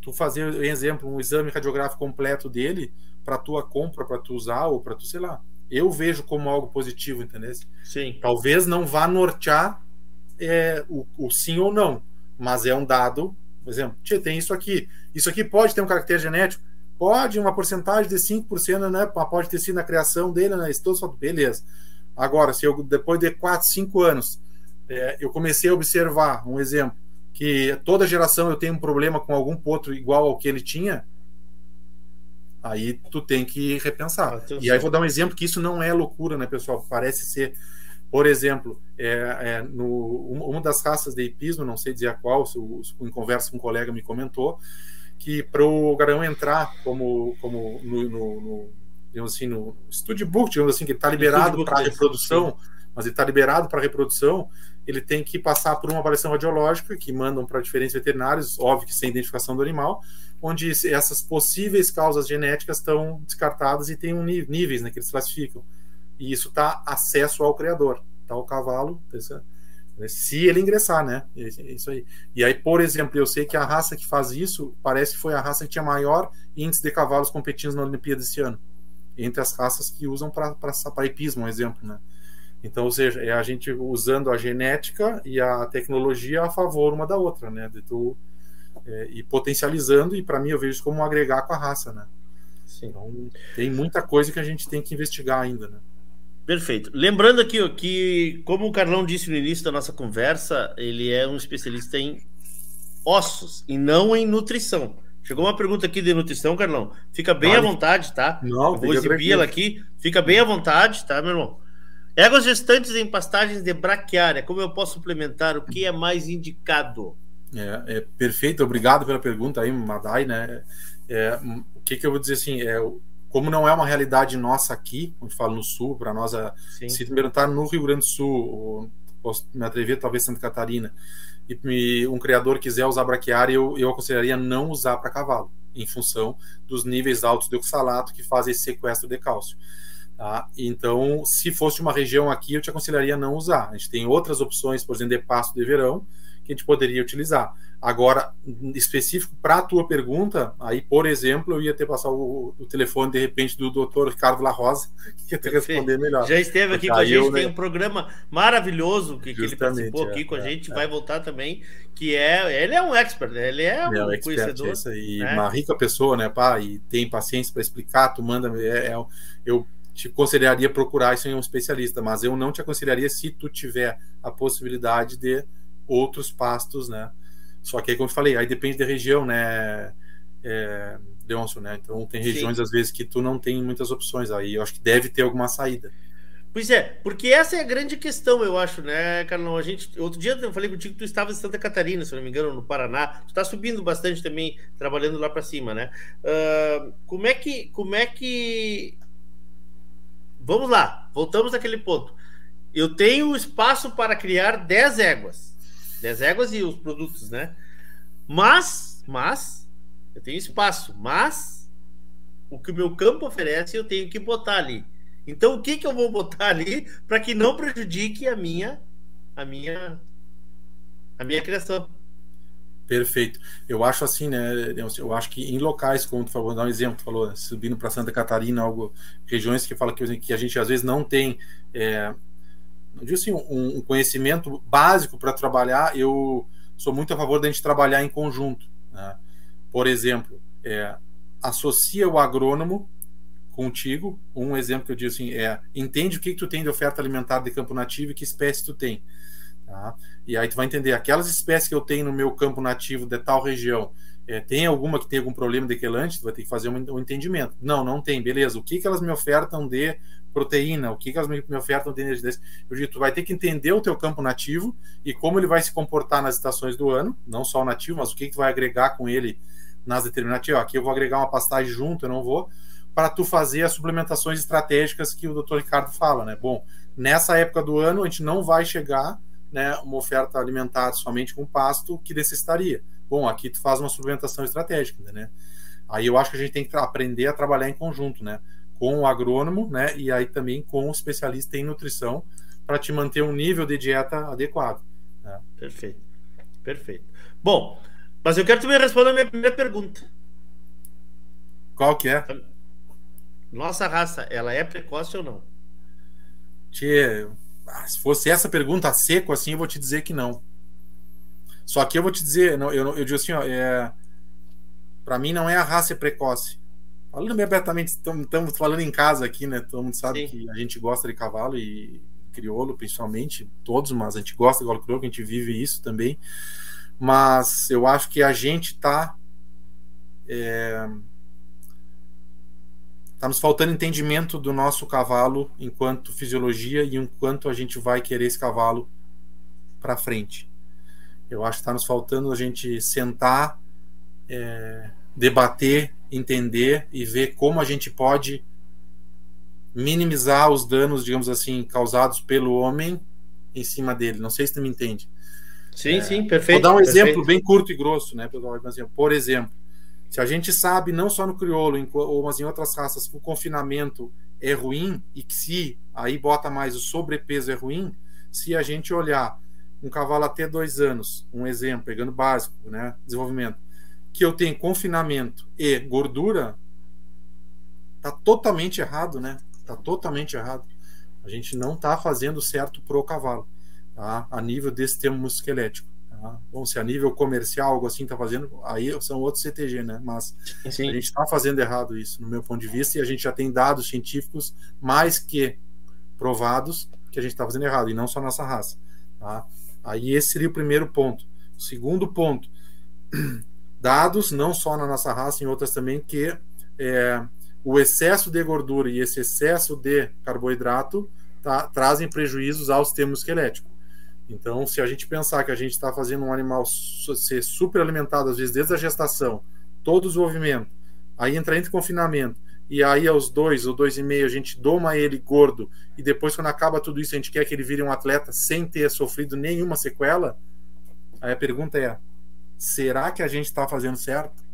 Tu fazer, por exemplo, um exame radiográfico completo dele para tua compra, para tu usar ou para tu, sei lá. Eu vejo como algo positivo, entendeu? Sim. Talvez não vá nortear é, o, o, sim ou não, mas é um dado, por exemplo, tem isso aqui. Isso aqui pode ter um caractere genético? Pode, uma porcentagem de 5%, né? Pode ter sido na criação dele, né? Estou só, beleza. Agora, se eu depois de 4, 5 anos é, eu comecei a observar, um exemplo, que toda geração eu tenho um problema com algum potro igual ao que ele tinha, aí tu tem que repensar. E aí vou dar um exemplo que isso não é loucura, né, pessoal? Parece ser Por exemplo, é, é, no, uma das raças de hipismo, não sei dizer a qual, em conversa com um colega me comentou, que para o garão entrar como, como no, no, no, digamos assim, no studbook, digamos assim, que está liberado para reprodução, mas ele está liberado para reprodução, ele tem que passar por uma avaliação radiológica que mandam para diferentes veterinários, óbvio que sem identificação do animal, onde essas possíveis causas genéticas estão descartadas e tem um níveis né, que eles classificam. E isso está acesso ao criador, tá o cavalo, se ele ingressar, né? Isso aí. E aí, por exemplo, eu sei que a raça que faz isso parece que foi a raça que tinha maior índice de cavalos competindo na Olimpíada esse ano, entre as raças que usam para hipismo, um exemplo, né? Então, ou seja, é a gente usando a genética e a tecnologia a favor uma da outra, né? De tu, é, e potencializando, e para mim eu vejo como agregar com a raça, né? Sim. Então, tem muita coisa que a gente tem que investigar ainda, né? Perfeito. Lembrando aqui que, como o Carlão disse no início da nossa conversa, ele é um especialista em ossos e não em nutrição. Chegou uma pergunta aqui de nutrição, Carlão. Fica bem vale. à vontade, tá? Não, Eu vou exibir ela aqui. Fica bem à vontade, tá, meu irmão? Éguas gestantes em pastagens de braquiária, como eu posso suplementar? O que é mais indicado? É, é perfeito, obrigado pela pergunta aí, Madai, né? É, o que, que eu vou dizer assim? É, como não é uma realidade nossa aqui, onde falo no sul, para nós, Sim. se perguntar no Rio Grande do Sul, posso me atrever, talvez Santa Catarina, e um criador quiser usar braquiária, eu, eu aconselharia não usar para cavalo, em função dos níveis altos de oxalato que fazem esse sequestro de cálcio. Tá? Então, se fosse uma região aqui, eu te aconselharia não usar. A gente tem outras opções, por exemplo, de pasto de verão, que a gente poderia utilizar. Agora, específico para a tua pergunta, aí, por exemplo, eu ia ter passar o, o telefone, de repente, do doutor Ricardo La Rosa, que ia ter que responder melhor. Já esteve aqui Porque com a gente, eu, tem né? um programa maravilhoso que, que ele participou aqui é, com a é, gente, é, vai voltar também, que é, ele é um expert, né? ele é um, é um conhecedor. Expert, e né? uma rica pessoa, né, pá, e tem paciência para explicar, tu manda, é, é, eu te aconselharia procurar isso em um especialista, mas eu não te aconselharia se tu tiver a possibilidade de outros pastos, né? Só que aí, como eu falei, aí depende da região, né, é, Leoncio, né? Então tem regiões, Sim. às vezes, que tu não tem muitas opções. Aí eu acho que deve ter alguma saída. Pois é, porque essa é a grande questão, eu acho, né, Carlão? A gente, outro dia eu falei contigo que tu estava em Santa Catarina, se não me engano, no Paraná. Tu está subindo bastante também, trabalhando lá para cima, né? Uh, como é que, como é que Vamos lá, voltamos àquele ponto. Eu tenho espaço para criar 10 éguas. 10 éguas e os produtos, né? Mas, mas, eu tenho espaço, mas o que o meu campo oferece eu tenho que botar ali. Então, o que, que eu vou botar ali para que não prejudique a minha, a minha, a minha criação? Perfeito. Eu acho assim, né? Eu acho que em locais, como tu falou, dar um exemplo, falou, né, subindo para Santa Catarina, algo, regiões que fala que, que a gente às vezes não tem, é, não assim, um, um conhecimento básico para trabalhar. Eu sou muito a favor da gente trabalhar em conjunto. Né? Por exemplo, é, associa o agrônomo contigo. Um exemplo que eu digo assim é entende o que, que tu tem de oferta alimentar de campo nativo e que espécie tu tem. Tá? E aí tu vai entender, aquelas espécies que eu tenho no meu campo nativo de tal região, é, tem alguma que tem algum problema de quelante? Tu vai ter que fazer um, um, entendimento. Não, não tem, beleza. O que, que elas me ofertam de proteína? O que, que elas me, me ofertam de energia? Eu digo, tu vai ter que entender o teu campo nativo e como ele vai se comportar nas estações do ano, não só o nativo, mas o que, que tu vai agregar com ele nas determinativas. Aqui eu vou agregar uma pastagem junto, eu não vou, para tu fazer as suplementações estratégicas que o doutor Ricardo fala, né? Bom, nessa época do ano a gente não vai chegar né, uma oferta alimentar somente com pasto que necessitaria. Bom, aqui tu faz uma suplementação estratégica, né? Aí eu acho que a gente tem que aprender a trabalhar em conjunto, né? Com o agrônomo, né? E aí também com o especialista em nutrição para te manter um nível de dieta adequado. Né? Perfeito, perfeito. Bom, mas eu quero que tu me responda a minha primeira pergunta. Qual que é? Nossa raça, ela é precoce ou não? Tia, ah, se fosse essa pergunta seco assim, eu vou te dizer que não. Só que eu vou te dizer, não, eu, eu digo assim, ó, é, para mim não é a raça precoce. Falando bem abertamente, estamos falando em casa aqui, né? Todo mundo sabe Sim. que a gente gosta de cavalo e crioulo, principalmente, todos, mas a gente gosta de cavalo crioulo, que a gente vive isso também. Mas eu acho que a gente está é, tá nos faltando entendimento do nosso cavalo enquanto fisiologia e enquanto a gente vai querer esse cavalo para frente. Eu acho que está nos faltando a gente sentar, é, debater, entender e ver como a gente pode minimizar os danos, digamos assim, causados pelo homem em cima dele. Não sei se tu me entende. Sim, é, sim, perfeito. Vou dar um perfeito. exemplo bem curto e grosso, né, Por exemplo, se a gente sabe, não só no crioulo, ou mas em outras raças, que o confinamento é ruim e que se aí bota mais o sobrepeso é ruim, se a gente olhar um cavalo até dois anos, um exemplo, pegando básico, né, desenvolvimento, que eu tenho confinamento e gordura, tá totalmente errado, né? Tá totalmente errado. A gente não está fazendo certo pro cavalo, tá? A nível desse termo musculoesquelético. Tá? Bom, se a nível comercial algo assim está fazendo, aí são outros CTG, né? Mas Sim. a gente está fazendo errado isso, no meu ponto de vista, e a gente já tem dados científicos mais que provados que a gente está fazendo errado, e não só a nossa raça. Tá? Aí esse seria o primeiro ponto. O segundo ponto, dados, não só na nossa raça, em outras também, que é, o excesso de gordura e esse excesso de carboidrato tá, trazem prejuízos ao sistema esquelético. Então, se a gente pensar que a gente está fazendo um animal ser super alimentado, às vezes desde a gestação, todo o desenvolvimento, aí entra entre confinamento, e aí aos dois ou dois e meio a gente doma ele gordo, e depois, quando acaba tudo isso, a gente quer que ele vire um atleta sem ter sofrido nenhuma sequela, aí a pergunta é: será que a gente está fazendo certo?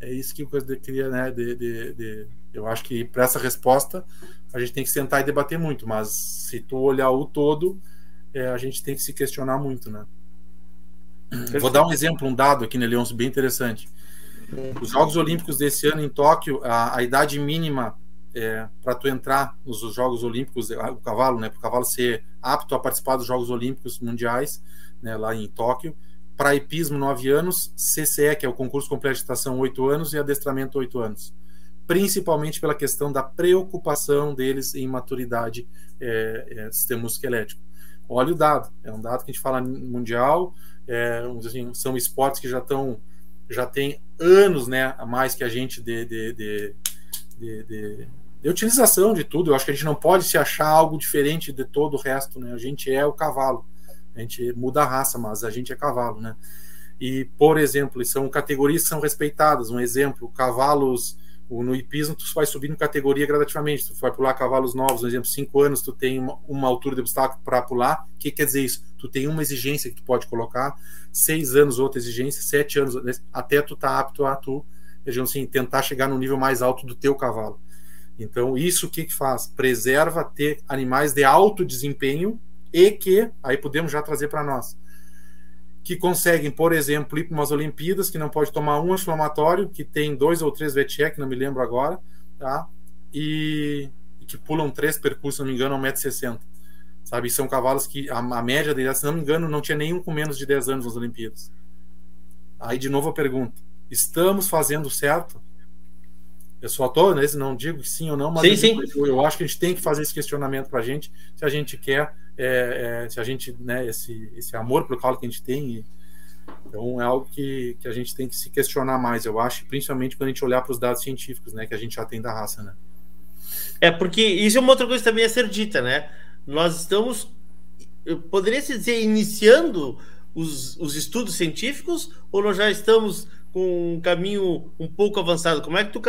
É isso que eu queria, né? De, de, de, eu acho que para essa resposta a gente tem que sentar e debater muito, mas se tu olhar o todo, é, a gente tem que se questionar muito, né? Perfeito. Vou dar um exemplo, um dado aqui, né, Leôncio, bem interessante. Os Jogos Olímpicos desse ano em Tóquio, a, a idade mínima é, para tu entrar nos Jogos Olímpicos, o cavalo, né, para o cavalo ser apto a participar dos Jogos Olímpicos Mundiais, né, lá em Tóquio, para hipismo 9 anos, CCE, que é o concurso completo de estação 8 anos e adestramento 8 anos. Principalmente pela questão da preocupação deles em maturidade é, é, sistema esquelético olha o dado. É um dado que a gente fala mundial, é, assim, são esportes que já estão já tem anos né, a mais que a gente de, de, de, de, de, utilização de tudo. Eu acho que a gente não pode se achar algo diferente de todo o resto. Né? A gente é o cavalo. A gente muda a raça, mas a gente é cavalo. Né? E, por exemplo, são categorias que são respeitadas. Um exemplo, cavalos no hipismo, tu vai subindo categoria gradativamente. Tu vai pular cavalos novos, por exemplo, cinco anos, tu tem uma, uma altura de obstáculo para pular. O que quer dizer isso? Tu tem uma exigência que tu pode colocar, seis anos outra exigência, sete anos, né, até tu tá apto a tu, digamos assim, tentar chegar no nível mais alto do teu cavalo. Então, isso o que, que faz? Preserva ter animais de alto desempenho e que, aí podemos já trazer para nós, que conseguem, por exemplo, ir para umas Olimpíadas, que não pode tomar um inflamatório, que tem dois ou três VTE, que não me lembro agora, tá? E, e que pulam três percursos, se não me engano, a 1,60m. Sabe? São cavalos que a, a média deles, se não me engano, não tinha nenhum com menos de 10 anos nas Olimpíadas. Aí, de novo, a pergunta: estamos fazendo certo? Eu só estou, né, não digo sim ou não, mas sim, eu, sim. eu, acho que a gente tem que fazer esse questionamento para a gente, se a gente quer é, é, se a gente, né, esse, esse amor pelo cavalo que a gente tem, então é algo que, que a gente tem que se questionar mais, eu acho, principalmente quando a gente olhar para os dados científicos, né, que a gente já tem da raça, né. É, porque isso é uma outra coisa também a ser dita, né, nós estamos, eu poderia se dizer, iniciando os, os estudos científicos, ou nós já estamos com um caminho um pouco avançado? Como é que tu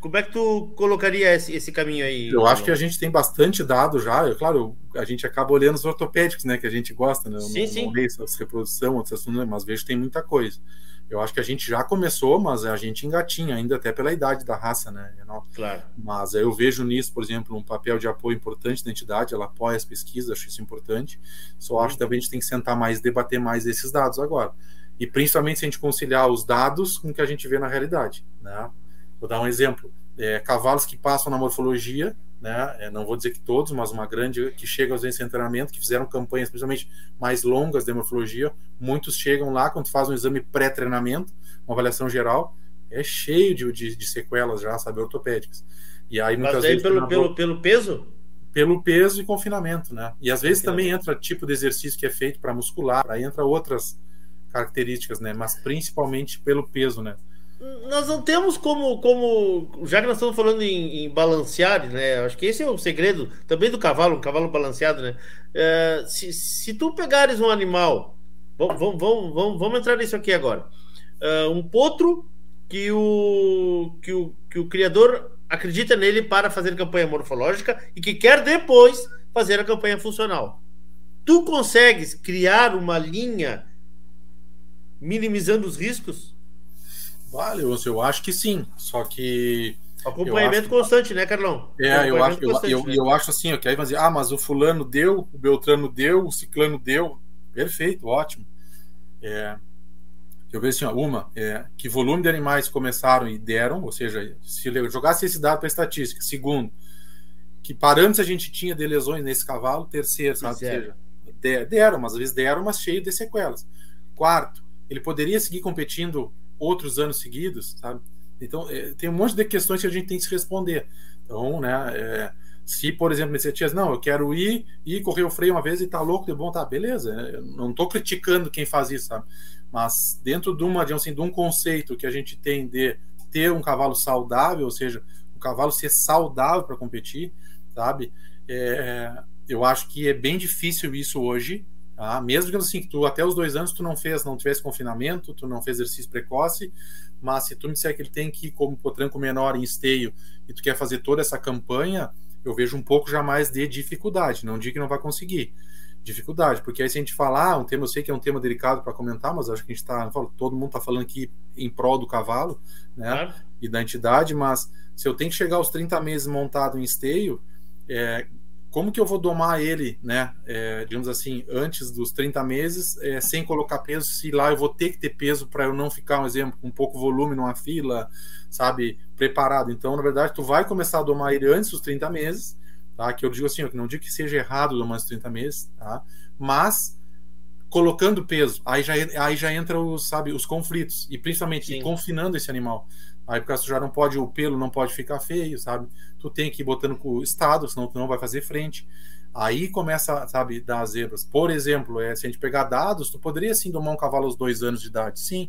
como é que tu colocaria esse, esse caminho aí? Eu acho que a gente tem bastante dado já. Eu, claro, a gente acaba olhando os ortopédicos, né? Que a gente gosta, né? Sim, não, sim. Não essas reprodução, outras assuntos, mas vejo que tem muita coisa. Eu acho que a gente já começou, mas a gente engatinha ainda até pela idade da raça, né? Claro. Mas eu vejo nisso, por exemplo, um papel de apoio importante da entidade, ela apoia as pesquisas, acho isso importante. Só acho que também a gente tem que sentar mais, debater mais esses dados agora. E principalmente se a gente conciliar os dados com o que a gente vê na realidade, né? Vou dar um exemplo é, cavalos que passam na morfologia, né? É, não vou dizer que todos, mas uma grande que chega aos treinamento, que fizeram campanhas principalmente mais longas de morfologia. Muitos chegam lá quando fazem um exame pré-treinamento, uma avaliação geral, é cheio de, de, de, sequelas já, sabe, ortopédicas. E aí muitas mas aí vezes pelo, pelo, pelo peso? Pelo peso e confinamento, né? E às vezes também entra tipo de exercício que é feito para muscular, aí entra outras características, né? Mas principalmente pelo peso, né? nós não temos como, como já que nós estamos falando em, em, balancear, né? Acho que esse é o segredo também do cavalo, um cavalo balanceado, né? É, se, se tu pegares um animal, vamos, vamos, vamos, vamos entrar nisso aqui agora. É, um potro que o, que, o, que o criador acredita nele para fazer campanha morfológica e que quer depois fazer a campanha funcional. Tu consegues criar uma linha minimizando os riscos? Vale, eu acho que sim. Só que. Acompanhamento acho... constante, né, Carlão? É, eu acho, eu, eu, né? eu, acho assim, ok, mas, ah, mas o fulano deu, o Beltrano deu, o ciclano deu. Perfeito, ótimo. É, eu vejo assim, ó, uma, é, que volume de animais começaram e deram, ou seja, se eu jogasse esse dado para estatística. Segundo, que parâmetros a gente tinha de lesões nesse cavalo. Terceiro, sabe? Seja, deram, mas às vezes deram, mas cheio de sequelas. Quarto, ele poderia seguir competindo outros anos seguidos, sabe? Então, é, tem um monte de questões que a gente tem que se responder. Então, né, é, se, por exemplo, você tinha, não, eu quero ir e correr o freio uma vez e tá louco de bom, tá, beleza. Eu não tô criticando quem faz isso, sabe? Mas dentro de, uma, de, assim, de um conceito que a gente tem de ter um cavalo saudável, ou seja, o cavalo ser saudável para competir, sabe? É, eu acho que é bem difícil isso hoje, Tá? Mesmo que assim, que tu até os dois anos tu não fez, não tivesse confinamento, tu não fez exercício precoce, mas se tu me disser que ele tem que ir como potranco menor em esteio e tu quer fazer toda essa campanha, eu vejo um pouco já mais de dificuldade. Não digo que não vai conseguir. Dificuldade, porque aí se a gente falar, um tema, eu sei que é um tema delicado para comentar, mas acho que a gente está, todo mundo está falando aqui em prol do cavalo, né, e da entidade, mas se eu tenho que chegar aos 30 meses montado em esteio, é, como que eu vou domar ele, né, é, digamos assim, antes dos 30 meses, é, sem colocar peso, se lá eu vou ter que ter peso para eu não ficar, um exemplo, com pouco volume numa fila, sabe, preparado. Então, na verdade, tu vai começar a domar ele antes dos 30 meses, tá, que eu digo assim, eu não digo que seja errado domar antes dos 30 meses, tá, mas colocando peso, aí já, aí já entra os, sabe, os conflitos, e principalmente confinando esse animal. Aí porque já não pode, o pelo não pode ficar feio, sabe? Tu tem que ir botando com o estado, senão tu não vai fazer frente. Aí começa, sabe, dar zebras. Por exemplo, é, se a gente pegar dados, tu poderia sim domar um cavalo aos dois anos de idade, sim.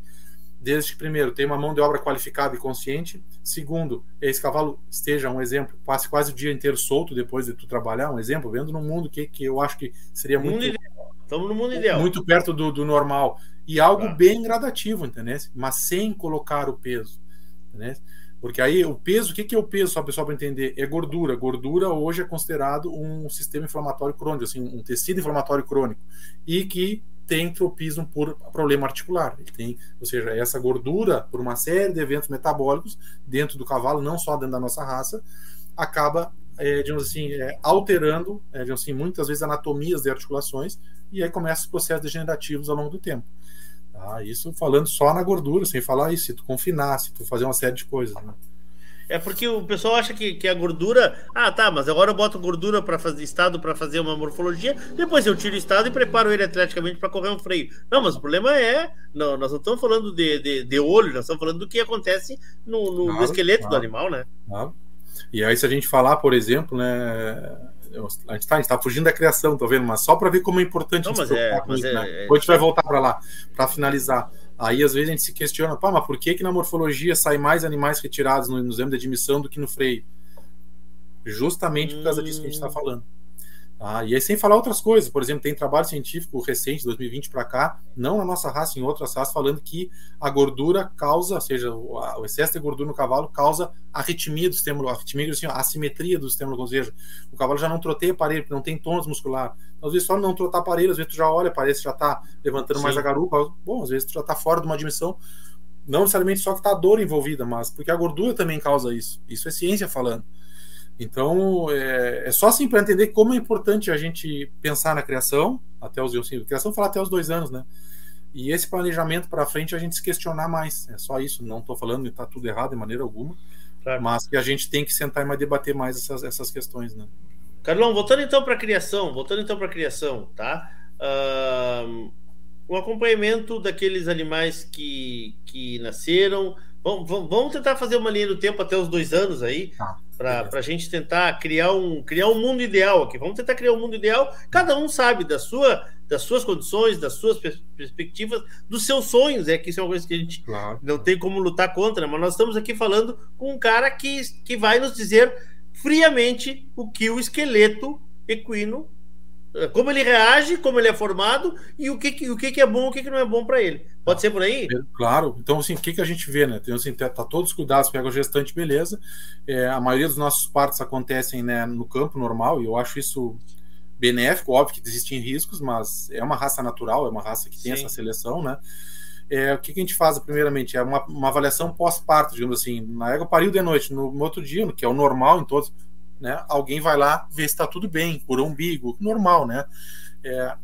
Desde que, primeiro, tem uma mão de obra qualificada e consciente. Segundo, esse cavalo esteja, um exemplo, passe quase o dia inteiro solto depois de tu trabalhar, um exemplo, vendo no mundo que, que eu acho que seria muito. Estamos no mundo ideal. Muito perto do, do normal. E algo ah. bem gradativo, entendeu? Mas sem colocar o peso. Né? Porque aí o peso, o que, que é o peso, só pessoal para entender? É gordura. Gordura hoje é considerado um sistema inflamatório crônico, assim, um tecido inflamatório crônico, e que tem tropismo por problema articular. Ele tem, ou seja, essa gordura, por uma série de eventos metabólicos dentro do cavalo, não só dentro da nossa raça, acaba, é, digamos assim, é, alterando, é, digamos assim, muitas vezes anatomias de articulações, e aí começa os processos degenerativos ao longo do tempo. Tá? Isso falando só na gordura, sem falar isso, se tu confinar, se tu fazer uma série de coisas. Né? É porque o pessoal acha que, que a gordura. Ah, tá, mas agora eu boto gordura para fazer estado para fazer uma morfologia, depois eu tiro o estado e preparo ele atleticamente para correr um freio. Não, mas o problema é. Não, nós não estamos falando de, de, de olho, nós estamos falando do que acontece no, no, claro, esqueleto claro, do animal, né? Claro. E aí, se a gente falar, por exemplo, né, a gente está tá fugindo da criação, tô vendo, mas só para ver como é importante Não, mas é, mas é, né? é, Depois a gente vai voltar para lá, para finalizar. Aí às vezes a gente se questiona, pá, mas por que, que na morfologia sai mais animais retirados no, no exame de admissão do que no freio? Justamente por causa disso que a gente está hum. falando. Ah, e aí, sem falar outras coisas, por exemplo, tem trabalho científico recente, 2020 para cá, não na nossa raça, em outras raças, falando que a gordura causa, ou seja, o, excesso de gordura no cavalo causa arritmia do sistema, arritmia, assim, a assimetria do sistema, ou seja, o cavalo já não troteia aparelho, porque não tem tônus muscular. Então, às vezes, só não trotar aparelho, às vezes tu já olha, parece que já está levantando Sim. mais a garupa, bom, às vezes tu já está fora de uma dimensão, não necessariamente só que está a dor envolvida, mas porque a gordura também causa isso. Isso é ciência falando. Então, é, é só assim para entender como é importante a gente pensar na criação, até os assim, criação falar até os dois anos, né? E esse planejamento para frente a gente se questionar mais. É só isso. Não estou falando que está tudo errado de maneira alguma, claro. mas que a gente tem que sentar e mais debater mais essas, essas questões, né? Carlão, voltando então para a criação, voltando então para a criação, tá? Uh, o acompanhamento daqueles animais que, que nasceram. Vamos, vamos, tentar fazer uma linha do tempo até os dois anos aí. Tá. Para a gente tentar criar um, criar um mundo ideal aqui. Vamos tentar criar um mundo ideal. Cada um sabe da sua, das suas condições, das suas perspectivas, dos seus sonhos. É que isso é uma coisa que a gente claro. não tem como lutar contra, mas nós estamos aqui falando com um cara que, que vai nos dizer friamente o que o esqueleto equino como ele reage, como ele é formado e o que, o que, é bom o que, não é bom para ele. Pode ser por aí? Claro. Então, assim, o que, que a gente vê, né? Tem, assim, tá, tá todos os cuidados, pega o gestante, beleza. É, a maioria dos nossos partos acontecem né, no campo normal e eu acho isso benéfico. Óbvio que existem riscos, mas é uma raça natural, é uma raça que tem Sim. essa seleção, né? É, o que, que, a gente faz, primeiramente? É uma, uma avaliação pós-parto, digamos assim. Na égua pariu de noite, no, no outro dia, que é o normal em todos né? Alguém vai lá ver se está tudo bem, por umbigo, normal, né? É,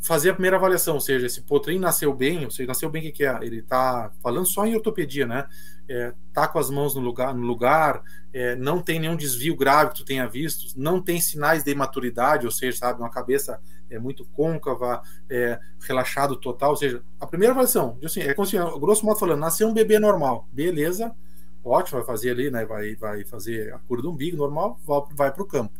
fazer a primeira avaliação, ou seja, esse potrinho nasceu bem, ou seja, nasceu bem o que, que é? Ele está falando só em ortopedia, né? É, tá com as mãos no lugar, no lugar é, não tem nenhum desvio grave que tu tenha visto, não tem sinais de imaturidade, ou seja, sabe, uma cabeça é muito côncava, é, relaxado total, ou seja, a primeira avaliação, assim, é como se, grosso modo falando, nasceu um bebê normal, beleza, ótimo, vai fazer ali, né? Vai, vai fazer a cura do umbigo normal, vai para o campo.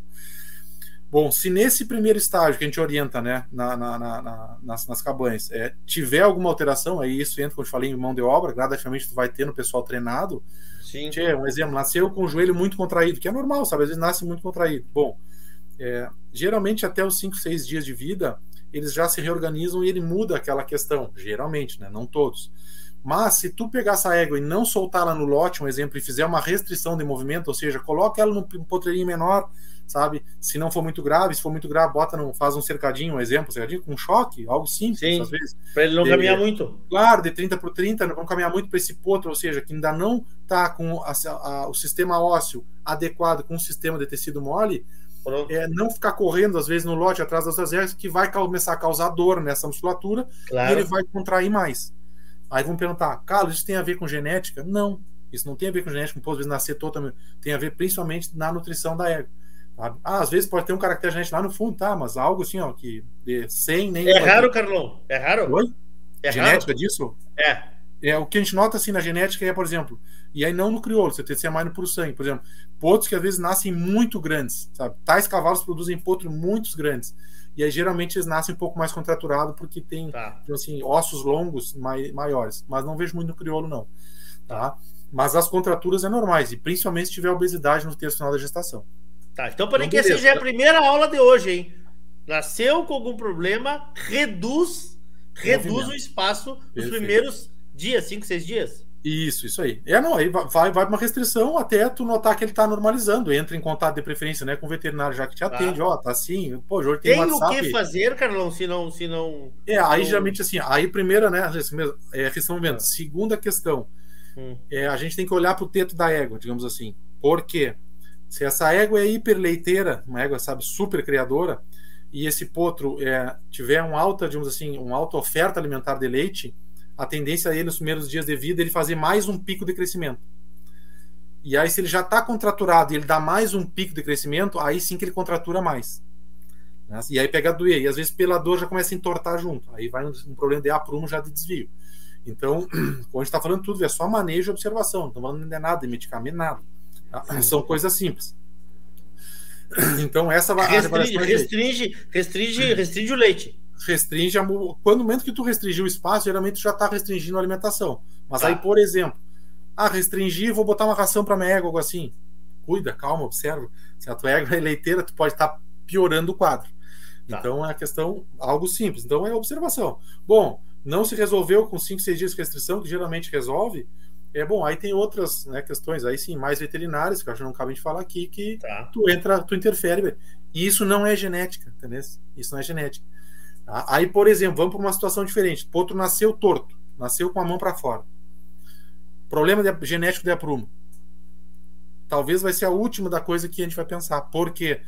Bom, se nesse primeiro estágio que a gente orienta, né, na, na, na, nas, nas cabanhas, é, tiver alguma alteração, aí isso entra, como eu falei, em mão de obra, gradativamente tu vai ter no pessoal treinado. Sim. Tchê, um exemplo, nasceu com o joelho muito contraído, que é normal, sabe? Às vezes nasce muito contraído. Bom, é, geralmente até os 5, 6 dias de vida, eles já se reorganizam e ele muda aquela questão, geralmente, né? Não todos. Mas se tu pegar essa égua e não soltar ela no lote, um exemplo, e fizer uma restrição de movimento, ou seja, coloca ela num potreirinho menor, sabe? Se não for muito grave, se for muito grave, bota no, faz um cercadinho, um exemplo, cercadinho com choque, algo simples, Sim, às vezes. Para ele não de, caminhar muito. Claro, de 30 por 30, não vão caminhar muito para esse potro, ou seja, que ainda não está com a, a, o sistema ósseo adequado com o sistema de tecido mole, é, não ficar correndo, às vezes, no lote atrás das éguas, que vai começar a causar dor nessa musculatura claro. e ele vai contrair mais. Aí vão perguntar, Carlos, isso tem a ver com genética? Não, isso não tem a ver com genética, pô, às vezes nascer totalmente. Tem a ver principalmente na nutrição da égua. Ah, às vezes pode ter um caractere genético lá no fundo, tá? Mas algo assim, ó, que de 100 nem. É raro, Carlão? É raro? Oi? É genética raro? disso? É. É o que a gente nota assim na genética é, por exemplo, e aí não no crioulo, você tem que ser mais no puro sangue, por exemplo, potros que às vezes nascem muito grandes, sabe? Tais cavalos produzem potros muito grandes. E aí geralmente eles nascem um pouco mais contraturados porque tem tá. Então, assim, ossos longos mai, maiores. Mas não vejo muito no crioulo, não. Tá? Mas as contraturas é normais, e principalmente se tiver obesidade no terço final da gestação. Tá, então para que essa já é a primeira aula de hoje, hein? Nasceu com algum problema, reduz, reduz o espaço nos primeiros dias, cinco, seis dias. Isso, isso aí. É, não, aí vai, vai para uma restrição até tu notar que ele está normalizando. Entra em contato de preferência né, com o veterinário já que te atende. Ó, tá. oh, tá assim. Pô, Jorge tem, tem WhatsApp. o que fazer, Carlão, se não. Se não é, aí não... geralmente assim, aí primeira, né, é a questão mesmo. Segunda questão, hum. é, a gente tem que olhar para o teto da égua, digamos assim. Por quê? Se essa égua é hiperleiteira, uma égua, sabe, super criadora, e esse potro é, tiver um alta, digamos assim, uma alta oferta alimentar de leite, a tendência é ele, nos primeiros dias de vida, ele fazer mais um pico de crescimento. E aí, se ele já está contraturado e ele dá mais um pico de crescimento, aí sim que ele contratura mais. Né? E aí pega a doer. E às vezes pela dor já começa a entortar junto. Aí vai um, problema de aprumo já de desvio. Então, quando a gente está falando tudo, é só manejo e observação. Não estamos falando de nada, de medicamento, nada. Tá? São coisas simples. Então, essa vai. Restringe, restringe, restringe, restringe o leite restringe a, quando no momento que tu restringir o espaço, geralmente tu já está restringindo a alimentação. Mas tá. aí, por exemplo, ah, restringir, vou botar uma ração para minha égua, algo assim. Cuida, calma, observa. Se a tua égua é leiteira, tu pode estar tá piorando o quadro. Tá. Então é a questão, algo simples. Então é observação. Bom, não se resolveu com 5, 6 dias de restrição, que geralmente resolve. É bom, aí tem outras né, questões, aí sim, mais veterinárias, que eu acho que não cabe de falar aqui, que tá. tu entra, tu interfere. E isso não é genética, entendeu? Isso não é genética. Tá? Aí, por exemplo, vamos para uma situação diferente. O potro nasceu torto, nasceu com a mão para fora. Problema de, genético de aprumo. Talvez vai ser a última da coisa que a gente vai pensar. Porque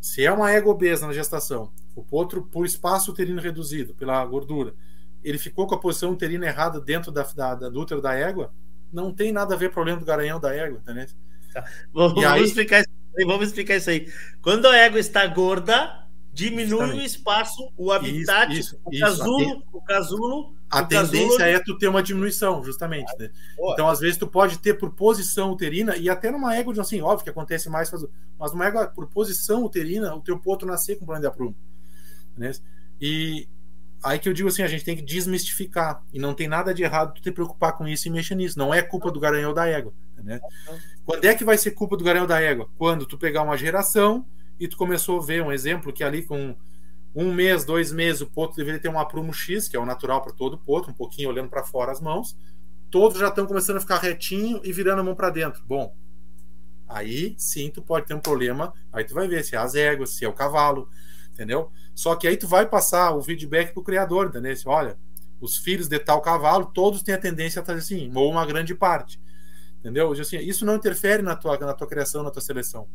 se é uma égua obesa na gestação, o potro, por espaço uterino reduzido, pela gordura, ele ficou com a posição uterina errada dentro da, da, da do útero da égua, não tem nada a ver com o problema do garanhão da égua, entendeu? Tá. Vamos, aí... explicar isso, vamos explicar isso aí. Quando a égua está gorda, diminui Justamente. o espaço, o habitat, isso, isso, o, casulo, isso. o casulo a tendência é tu ter uma diminuição, justamente. Né? Então, às vezes, tu pode ter por posição uterina, e até numa égua, assim, óbvio que acontece mais, mas numa égua por posição uterina, o teu potro nascer com problema de aprumo. Né? E aí que eu digo assim, a gente tem que desmistificar. E não tem nada de errado tu te preocupar com isso e mexer nisso. Não é culpa do garanhão da égua. Né? Quando é que vai ser culpa do garanhão da égua? Quando tu pegar uma geração e tu começou a ver um exemplo que ali com um mês, dois meses, o potro deveria ter um aprumo X, que é o natural para todo potro, um pouquinho olhando para fora as mãos. Todos já estão começando a ficar retinho e virando a mão para dentro. Bom, aí sim tu pode ter um problema. Aí tu vai ver se é as éguas, se é o cavalo, entendeu? Só que aí tu vai passar o feedback pro criador, entendeu? Olha, os filhos de tal cavalo, todos têm a tendência a fazer assim, ou uma grande parte. Entendeu? Assim, isso não interfere na tua, na tua criação, na tua seleção.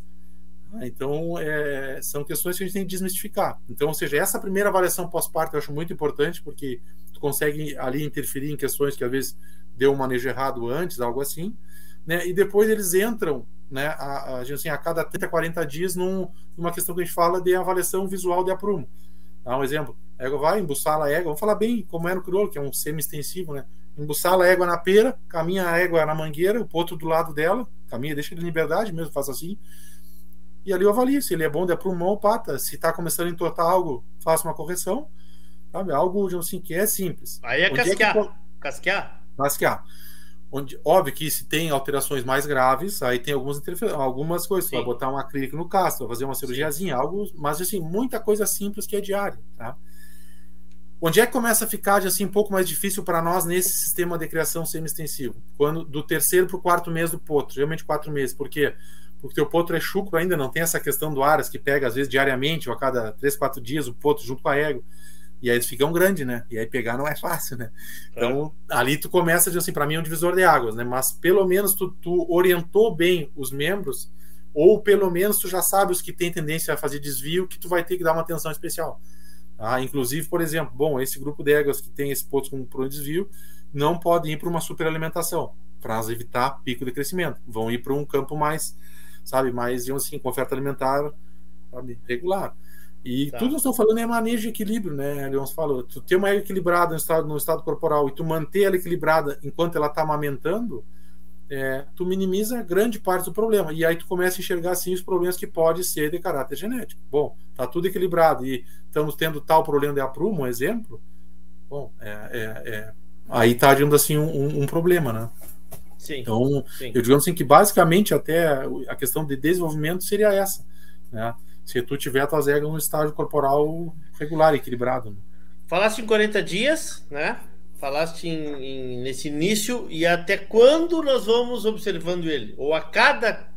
Ah, então, é, são questões que a gente tem que desmistificar. Então, ou seja, essa primeira avaliação pós-parto eu acho muito importante, porque tu consegue ali interferir em questões que às vezes deu um manejo errado antes, algo assim, né? E depois eles entram, né, a, a, assim, a cada 30, 40 dias num, numa questão que a gente fala de avaliação visual de aprumo. Dá um exemplo. A égua vai, embuçala a égua, vamos falar bem como é no crioulo, que é um semi-extensivo, né? Embuçala a égua na pera, caminha a égua na mangueira, o potro do lado dela, caminha, deixa ele em liberdade mesmo, faz assim, e ali eu avalio se ele é bom de pulmão ou pata. Se está começando a entortar algo, faço uma correção. Sabe? Algo assim, que é simples. Aí é Onde casquear. É que... Casquear? Casquear. Onde, óbvio que se tem alterações mais graves, aí tem algumas, algumas coisas. Sim. Vai botar um acrílico no casto, vai fazer uma cirurgiazinha, algo, mas assim, muita coisa simples que é diária. Tá? Onde é que começa a ficar assim, um pouco mais difícil para nós nesse sistema de criação semi-extensivo? Quando do terceiro para o quarto mês do potro, geralmente quatro meses, porque quê? porque o potro é chucro ainda, não tem essa questão do aras que pega às vezes diariamente ou a cada três, quatro dias o potro junto com a égua. E aí eles ficam grandes, né? E aí pegar não é fácil, né? Então, é. ali tu começa a dizer assim, para mim é um divisor de águas, né? Mas pelo menos tu, tu, orientou bem os membros, ou pelo menos tu já sabe os que têm tendência a fazer desvio, que tu vai ter que dar uma atenção especial. Tá? Inclusive, por exemplo, bom, esse grupo de éguas que tem esse potro com um desvio, não pode ir para uma superalimentação, para evitar pico de crescimento. Vão ir para um campo mais sabe? Mas, assim, com oferta alimentar sabe? regular. E tá. tudo que nós estamos falando é manejo de equilíbrio, né? Leons falou. Tu ter uma equilibrada no estado, no estado corporal e tu manter ela equilibrada enquanto ela está amamentando, é, tu minimiza grande parte do problema. E aí tu começa a enxergar, assim, os problemas que pode ser de caráter genético. Bom, tá tudo equilibrado e estamos tendo tal problema de aprumo, um exemplo. Bom, é, é, é aí tá dando assim um, um problema, né? Sim, então, sim. eu digo assim que basicamente até a questão de desenvolvimento seria essa, né? Se tu tiver tuas regras no estágio corporal regular, equilibrado. Né? Falaste em 40 dias, né? Falaste em, em, nesse início e até quando nós vamos observando ele? Ou a cada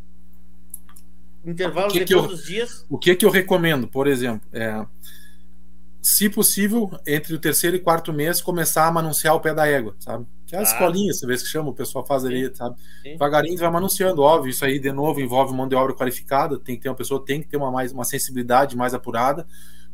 intervalo de todos os dias? O que que eu recomendo, por exemplo, é se possível, entre o terceiro e quarto mês, começar a manunciar o pé da égua, sabe? Que é a ah. escolinha, você vê que chama, o pessoal faz ali, Sim. sabe? Sim. Devagarinho vai manunciando, óbvio, isso aí de novo envolve mão de obra qualificada, tem que ter uma pessoa, tem que ter uma, mais, uma sensibilidade mais apurada,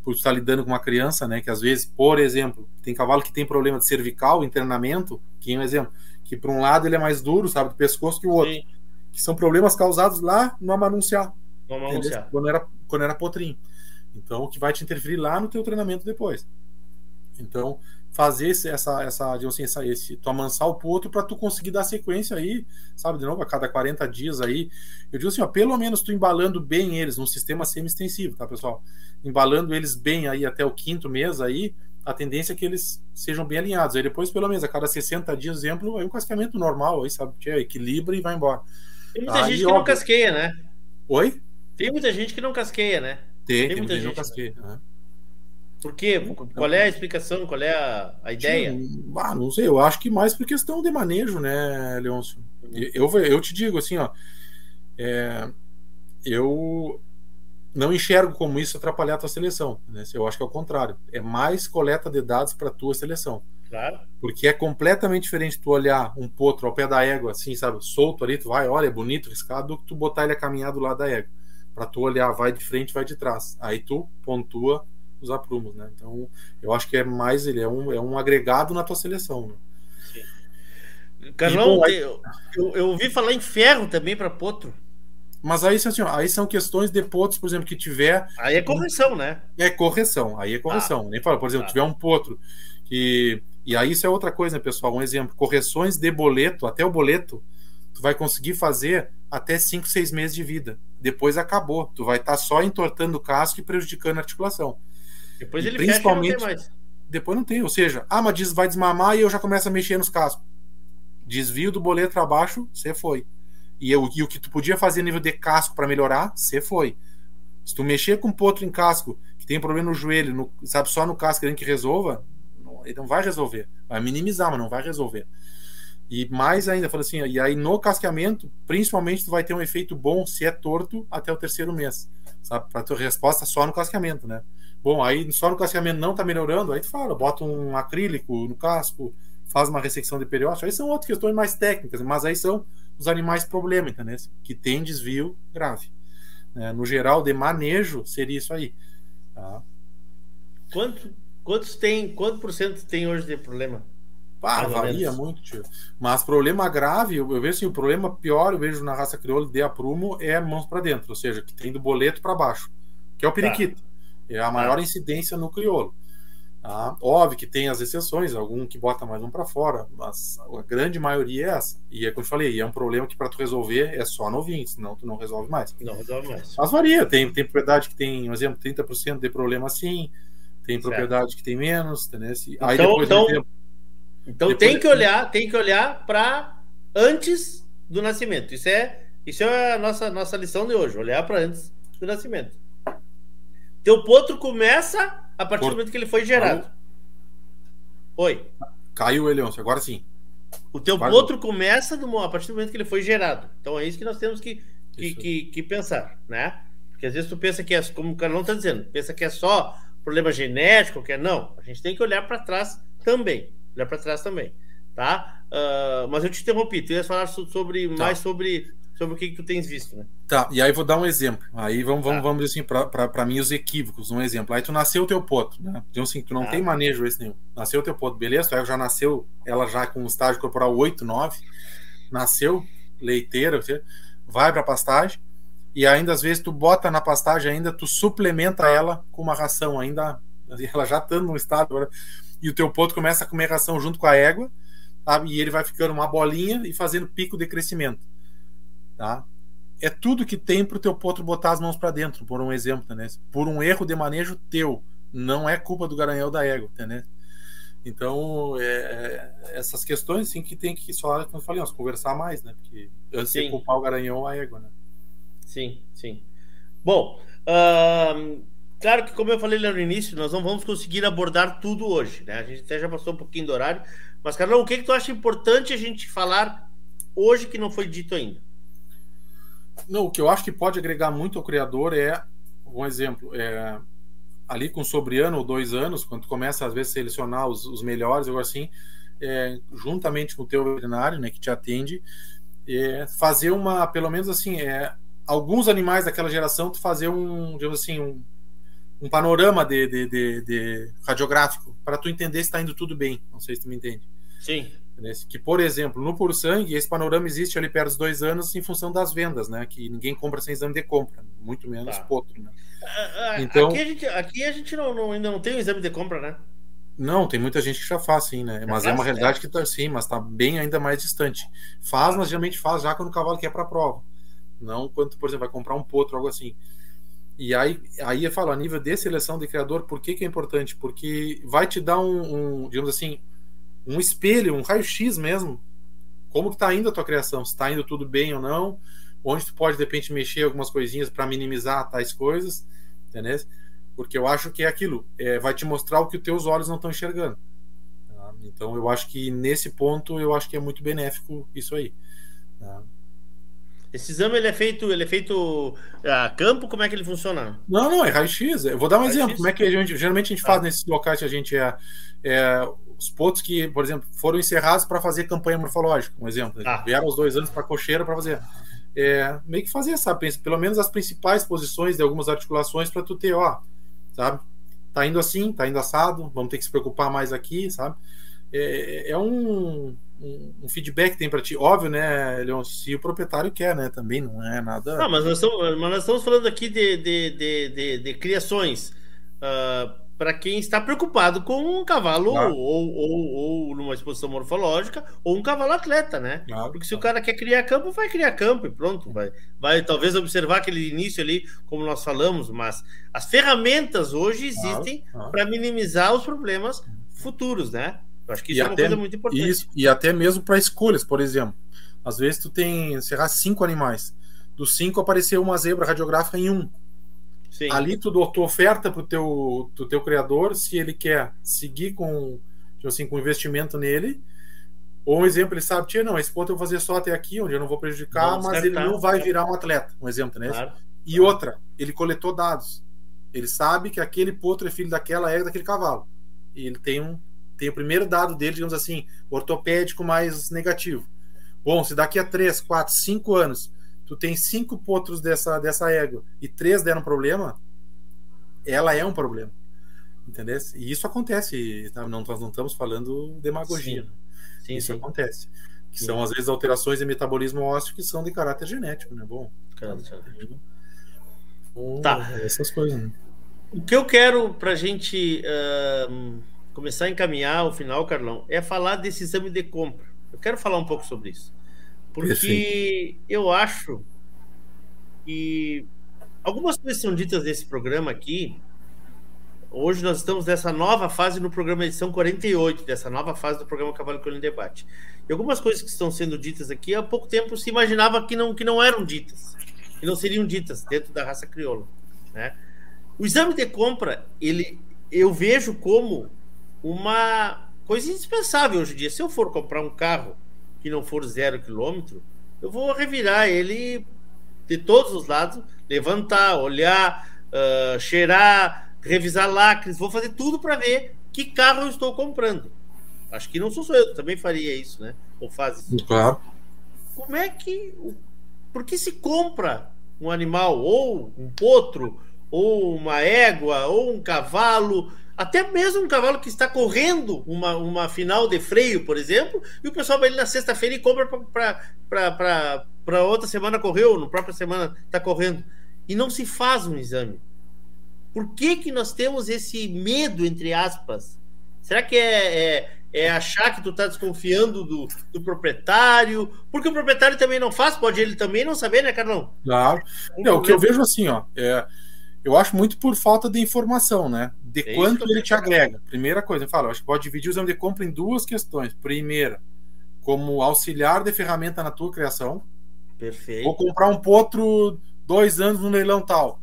por estar lidando com uma criança, né? Que às vezes, por exemplo, tem cavalo que tem problema de cervical, internamento, que é um exemplo, que por um lado ele é mais duro, sabe, do pescoço que o outro. Sim. Que são problemas causados lá no amanunciar. No amanunciar. Quando era, quando era potrinho. Então, o que vai te interferir lá no teu treinamento depois. Então, fazer esse, essa, essa, assim, essa, esse, tu amansar o potro para tu conseguir dar sequência aí, sabe, de novo, a cada 40 dias aí. Eu digo assim, ó, pelo menos tu embalando bem eles num sistema semi-extensivo, tá, pessoal? Embalando eles bem aí até o quinto mês aí, a tendência é que eles sejam bem alinhados. Aí depois, pelo menos, a cada 60 dias, exemplo, é um cascamento normal aí, sabe? Que é, equilibra e vai embora. Tem muita aí, gente que óbvio... não casqueia, né? Oi? Tem muita gente que não casqueia, né? Tem, tem, muita gente. Casquei, né? Por quê? Qual é a explicação? Qual é a, a ideia? Ah, não sei, eu acho que mais por questão de manejo, né, Leôncio? Eu, eu te digo assim, ó. É, eu não enxergo como isso atrapalhar a tua seleção. Né? Eu acho que é o contrário. É mais coleta de dados para tua seleção. Claro. Porque é completamente diferente tu olhar um potro ao pé da égua, assim, sabe, solto ali, tu vai, olha, é bonito, riscado, do que tu botar ele a caminhar do lado da égua para tu olhar, vai de frente, vai de trás. Aí tu pontua os aprumos, né? Então, eu acho que é mais ele é um, é um agregado na tua seleção. Né? Carlão, aí... eu, eu, ouvi falar em ferro também para potro. Mas aí, assim, aí são questões de potros, por exemplo, que tiver. Aí é correção, né? É correção, aí é correção. Ah. Nem fala, por exemplo, ah. tiver um potro que E aí isso é outra coisa, né, pessoal? Um exemplo: correções de boleto, até o boleto, tu vai conseguir fazer até 5, 6 meses de vida. Depois acabou. Tu vai estar tá só entortando o casco e prejudicando a articulação. Depois e ele principalmente, fecha não tem mais. Depois não tem. Ou seja, ah, mas vai desmamar e eu já começo a mexer nos cascos. Desvio do boleto para baixo, você foi. E, eu, e o que tu podia fazer a nível de casco para melhorar, você foi. Se tu mexer com potro em casco, que tem problema no joelho, no, sabe, só no casco querendo que resolva, não, ele não vai resolver. Vai minimizar, mas não vai resolver. E mais ainda, falando assim, e aí no casqueamento, principalmente tu vai ter um efeito bom se é torto até o terceiro mês, sabe? Para tua resposta só no casqueamento, né? Bom, aí só no casqueamento não tá melhorando, aí tu fala, bota um acrílico no casco, faz uma ressecção de periósteo, aí são outras questões mais técnicas, mas aí são os animais problema, entendeu? Que tem desvio grave. Né? No geral, de manejo, seria isso aí. Tá? Quanto, quantos tem, quanto por cento tem hoje de problema? Ah, varia muito, tio. Mas problema grave, eu, eu vejo assim, o problema pior, eu vejo na raça crioula de aprumo é mãos para dentro, ou seja, que tem do boleto para baixo, que é o periquito. Tá. É a maior incidência no crioulo. Tá? Óbvio que tem as exceções, algum que bota mais um para fora, mas a grande maioria é essa. E é como eu falei, é um problema que para tu resolver é só novinho, senão tu não resolve mais. Não resolve mais. Mas varia, tem, tem propriedade que tem, por exemplo, 30% de problema assim, tem certo. propriedade que tem menos, entendeu? Aí então, depois então, tempo, então depois tem que olhar, tem que olhar para antes do nascimento. Isso é, isso é a nossa nossa lição de hoje, olhar para antes do nascimento. Teu potro começa a partir Por... do momento que ele foi gerado. Caiu. Oi. Caiu, Elion, agora sim. O teu Vai potro começa do, a partir do momento que ele foi gerado. Então é isso que nós temos que, que, que, que, pensar, né? Porque às vezes tu pensa que é, como o Carlão está dizendo, pensa que é só problema genético, que é não. A gente tem que olhar para trás também. Olhar para trás também, tá? Uh, mas eu te interrompi, tu ia falar sobre, tá. mais sobre sobre o que, que tu tens visto, né? Tá, e aí vou dar um exemplo. Aí vamos, vamos, tá. vamos assim, para mim, os equívocos, um exemplo. Aí tu nasceu o teu potro, né? Então, assim, tu não tá. tem manejo esse nenhum. Nasceu o teu potro, beleza? Tu já nasceu, ela já com um estágio corporal 8, 9, nasceu leiteira, vai para pastagem, e ainda às vezes tu bota na pastagem ainda, tu suplementa ela com uma ração, ainda ela já estando no estado, e o teu potro começa a comer ração junto com a égua, sabe? e ele vai ficando uma bolinha e fazendo pico de crescimento. Tá? É tudo que tem para o teu potro botar as mãos para dentro, por um exemplo? Por um erro de manejo teu, não é culpa do garanhão da égua, né? Então, é, é, essas questões assim que tem que só, como eu falei, nós conversar mais, né? Porque antes sim. de culpar o garanhão, a égua, né? Sim, sim. Bom, claro que como eu falei lá no início, nós não vamos conseguir abordar tudo hoje, né? A gente até já passou um pouquinho do horário, mas Carlão, o que, que tu acha importante a gente falar hoje que não foi dito ainda? Não, o que eu acho que pode agregar muito ao criador é, um exemplo, é, ali com sobre ano ou dois anos, quando começa às vezes a selecionar os, os melhores, ou assim, é, juntamente com o teu veterinário, né, que te atende, é, fazer uma, pelo menos assim, é, alguns animais daquela geração, tu fazer um, digamos assim, um, um panorama de, de, de, de radiográfico para tu entender se está indo tudo bem. Não sei se tu me entende. Sim. Que, por exemplo, no Puro Sangue, esse panorama existe ali perto dos dois anos em função das vendas, né? Que ninguém compra sem exame de compra, muito menos tá. potro, né? Então, aqui a gente, aqui a gente não, não, ainda não tem o exame de compra, né? Não, tem muita gente que já faz, sim, né? Já mas faz, é uma realidade é. que tá sim, mas está bem ainda mais distante. Faz, mas geralmente faz já quando o cavalo quer para a prova. Não quando, por exemplo, vai comprar um potro, algo assim. E aí, aí eu falo, a nível de seleção de criador, por que, que é importante? Porque vai te dar um, um digamos assim, um espelho, um raio-x mesmo. Como que tá indo a tua criação? Se está indo tudo bem ou não? Onde tu pode, de repente, mexer algumas coisinhas para minimizar tais coisas, entendeu? Porque eu acho que é aquilo, é, vai te mostrar o que os teus olhos não estão enxergando. Tá? Então, eu acho que nesse ponto, eu acho que é muito benéfico isso aí. Tá? Esse exame ele é feito, ele é feito a campo, como é que ele funciona? Não, não, é raio-x. Eu vou dar um exemplo. Como é que a gente geralmente a gente faz ah. nesses locais que a gente é, é os pontos que, por exemplo, foram encerrados para fazer campanha morfológica, um exemplo. Ah. Vieram os dois anos para cocheira para fazer. É, meio que fazer, sabe? Pelo menos as principais posições de algumas articulações para tu ter, ó, sabe? Tá indo assim, tá indo assado, vamos ter que se preocupar mais aqui, sabe? É, é um, um, um, feedback que tem para ti. Óbvio, né, Leon, se o proprietário quer, né? Também não é nada. Não, mas nós estamos, mas nós estamos falando aqui de, de, de, de, de criações. Uh, para quem está preocupado com um cavalo ou, ou, ou, numa exposição morfológica ou um cavalo atleta, né? Porque se o cara quer criar campo, vai criar campo e pronto, vai, vai talvez observar aquele início ali, como nós falamos, mas as ferramentas hoje existem para minimizar os problemas futuros, né? Eu acho que isso e é uma até, coisa muito importante. Isso, e até mesmo para escolhas, por exemplo. Às vezes tu tem, sei lá, cinco animais. Dos cinco apareceu uma zebra radiográfica em um. Sim. Ali tu, tu oferta para o teu, pro teu criador se ele quer seguir com, tipo assim, com investimento nele. Ou um exemplo, ele sabe, tia, não, esse ponto eu vou fazer só até aqui, onde eu não vou prejudicar, Vamos mas ele não vai virar um atleta. Um exemplo, né? Claro. E outra, ele coletou dados. Ele sabe que aquele potro é filho daquela é daquele cavalo. E ele tem um tem o primeiro dado dele, digamos assim, ortopédico mais negativo. Bom, se daqui a 3, 4, 5 anos tu tem cinco potros dessa, dessa égua e três deram problema, ela é um problema. Entendeu? E isso acontece. Tá? Não, nós não estamos falando demagogia. Sim. Sim, isso sim. acontece. Que são, às vezes, alterações de metabolismo ósseo que são de caráter genético, né? Bom. Bom tá. Essas coisas, né? O que eu quero para a gente uh, começar a encaminhar o final, Carlão, é falar desse exame de compra. Eu quero falar um pouco sobre isso. Porque Perfeito. eu acho que algumas coisas são ditas nesse programa aqui. Hoje nós estamos nessa nova fase no programa edição 48, dessa nova fase do programa Cavalo Colino Debate. E algumas coisas que estão sendo ditas aqui, há pouco tempo se imaginava que não, que não eram ditas, que não seriam ditas dentro da raça crioula. Né? O exame de compra, ele, eu vejo como uma coisa indispensável hoje em dia. Se eu for comprar um carro que não for zero quilômetro, eu vou revirar ele de todos os lados, levantar, olhar, uh, cheirar, revisar lacres, vou fazer tudo para ver que carro eu estou comprando. Acho que não sou só eu, também faria isso, né? Ou faz isso. Claro. Como é que. Por que se compra um animal, ou um potro, ou uma égua, ou um cavalo, até mesmo um cavalo que está correndo uma, uma final de freio, por exemplo, e o pessoal vai ali na sexta-feira e compra para outra semana correr, ou na própria semana está correndo. E não se faz um exame. Por que, que nós temos esse medo, entre aspas? Será que é, é, é achar que tu está desconfiando do, do, proprietário? Porque o proprietário também não faz, pode ele também não saber, né, Carlão? Claro. Não, o que eu vejo assim, ó, é, eu acho muito por falta de informação, né? de é quanto ele te agrega. Primeira coisa, eu falo, eu acho que pode dividir o exame de compra em duas questões. Primeira, como auxiliar de ferramenta na tua criação. Perfeito. Vou comprar um potro dois anos no leilão tal.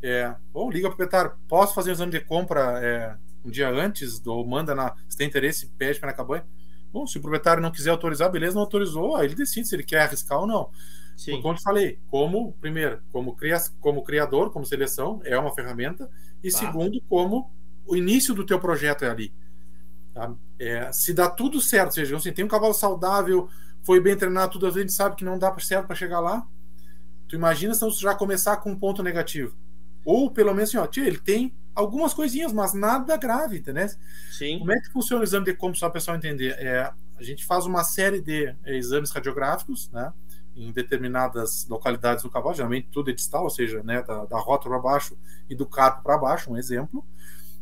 É, ou liga para o proprietário, posso fazer o exame de compra é, um dia antes, ou manda na. Se tem interesse, pede para na cabanha. Bom, se o proprietário não quiser autorizar, beleza, não autorizou, aí ele decide se ele quer arriscar ou não. Sim. Como eu falei, como, primeiro, como, cria, como criador, como seleção, é uma ferramenta, e tá. segundo, como o início do teu projeto é ali. Tá? É, se dá tudo certo, ou seja, assim, tem um cavalo saudável, foi bem treinado, tudo a gente sabe que não dá certo para chegar lá. Tu imagina se você já começar com um ponto negativo. Ou pelo menos assim, ó, tia, ele tem algumas coisinhas, mas nada grave, entendeu? Sim. Como é que funciona o exame de como só o pessoal entender? É, a gente faz uma série de é, exames radiográficos, né? Em determinadas localidades do cavalo, geralmente tudo é distal, ou seja, né, da, da rota para baixo e do carpo para baixo, um exemplo.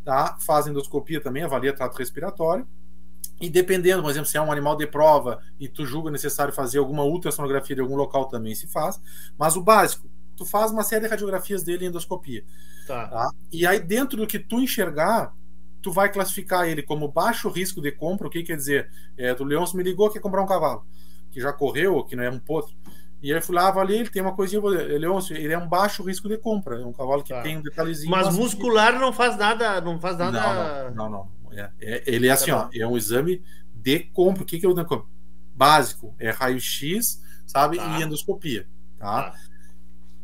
Tá? Faz endoscopia também, avalia trato respiratório. E dependendo, por exemplo, se é um animal de prova e tu julga necessário fazer alguma ultrassonografia de algum local, também se faz. Mas o básico, tu faz uma série de radiografias dele em endoscopia. Tá. tá? E aí, dentro do que tu enxergar, tu vai classificar ele como baixo risco de compra. O que quer dizer? É, do Leôncio me ligou, quer comprar um cavalo que já correu, que não é um potro. E aí eu fui lá, avaliei, ele tem uma coisinha, ele, ele é um baixo risco de compra, é um cavalo que tá. tem um detalhezinho. Mas muscular não faz nada, não faz nada. Não, não, não. não. É, é, ele é assim, tá ó, é um exame de compra. O que, que é o básico? É raio-x, sabe? Tá. E endoscopia, tá? tá?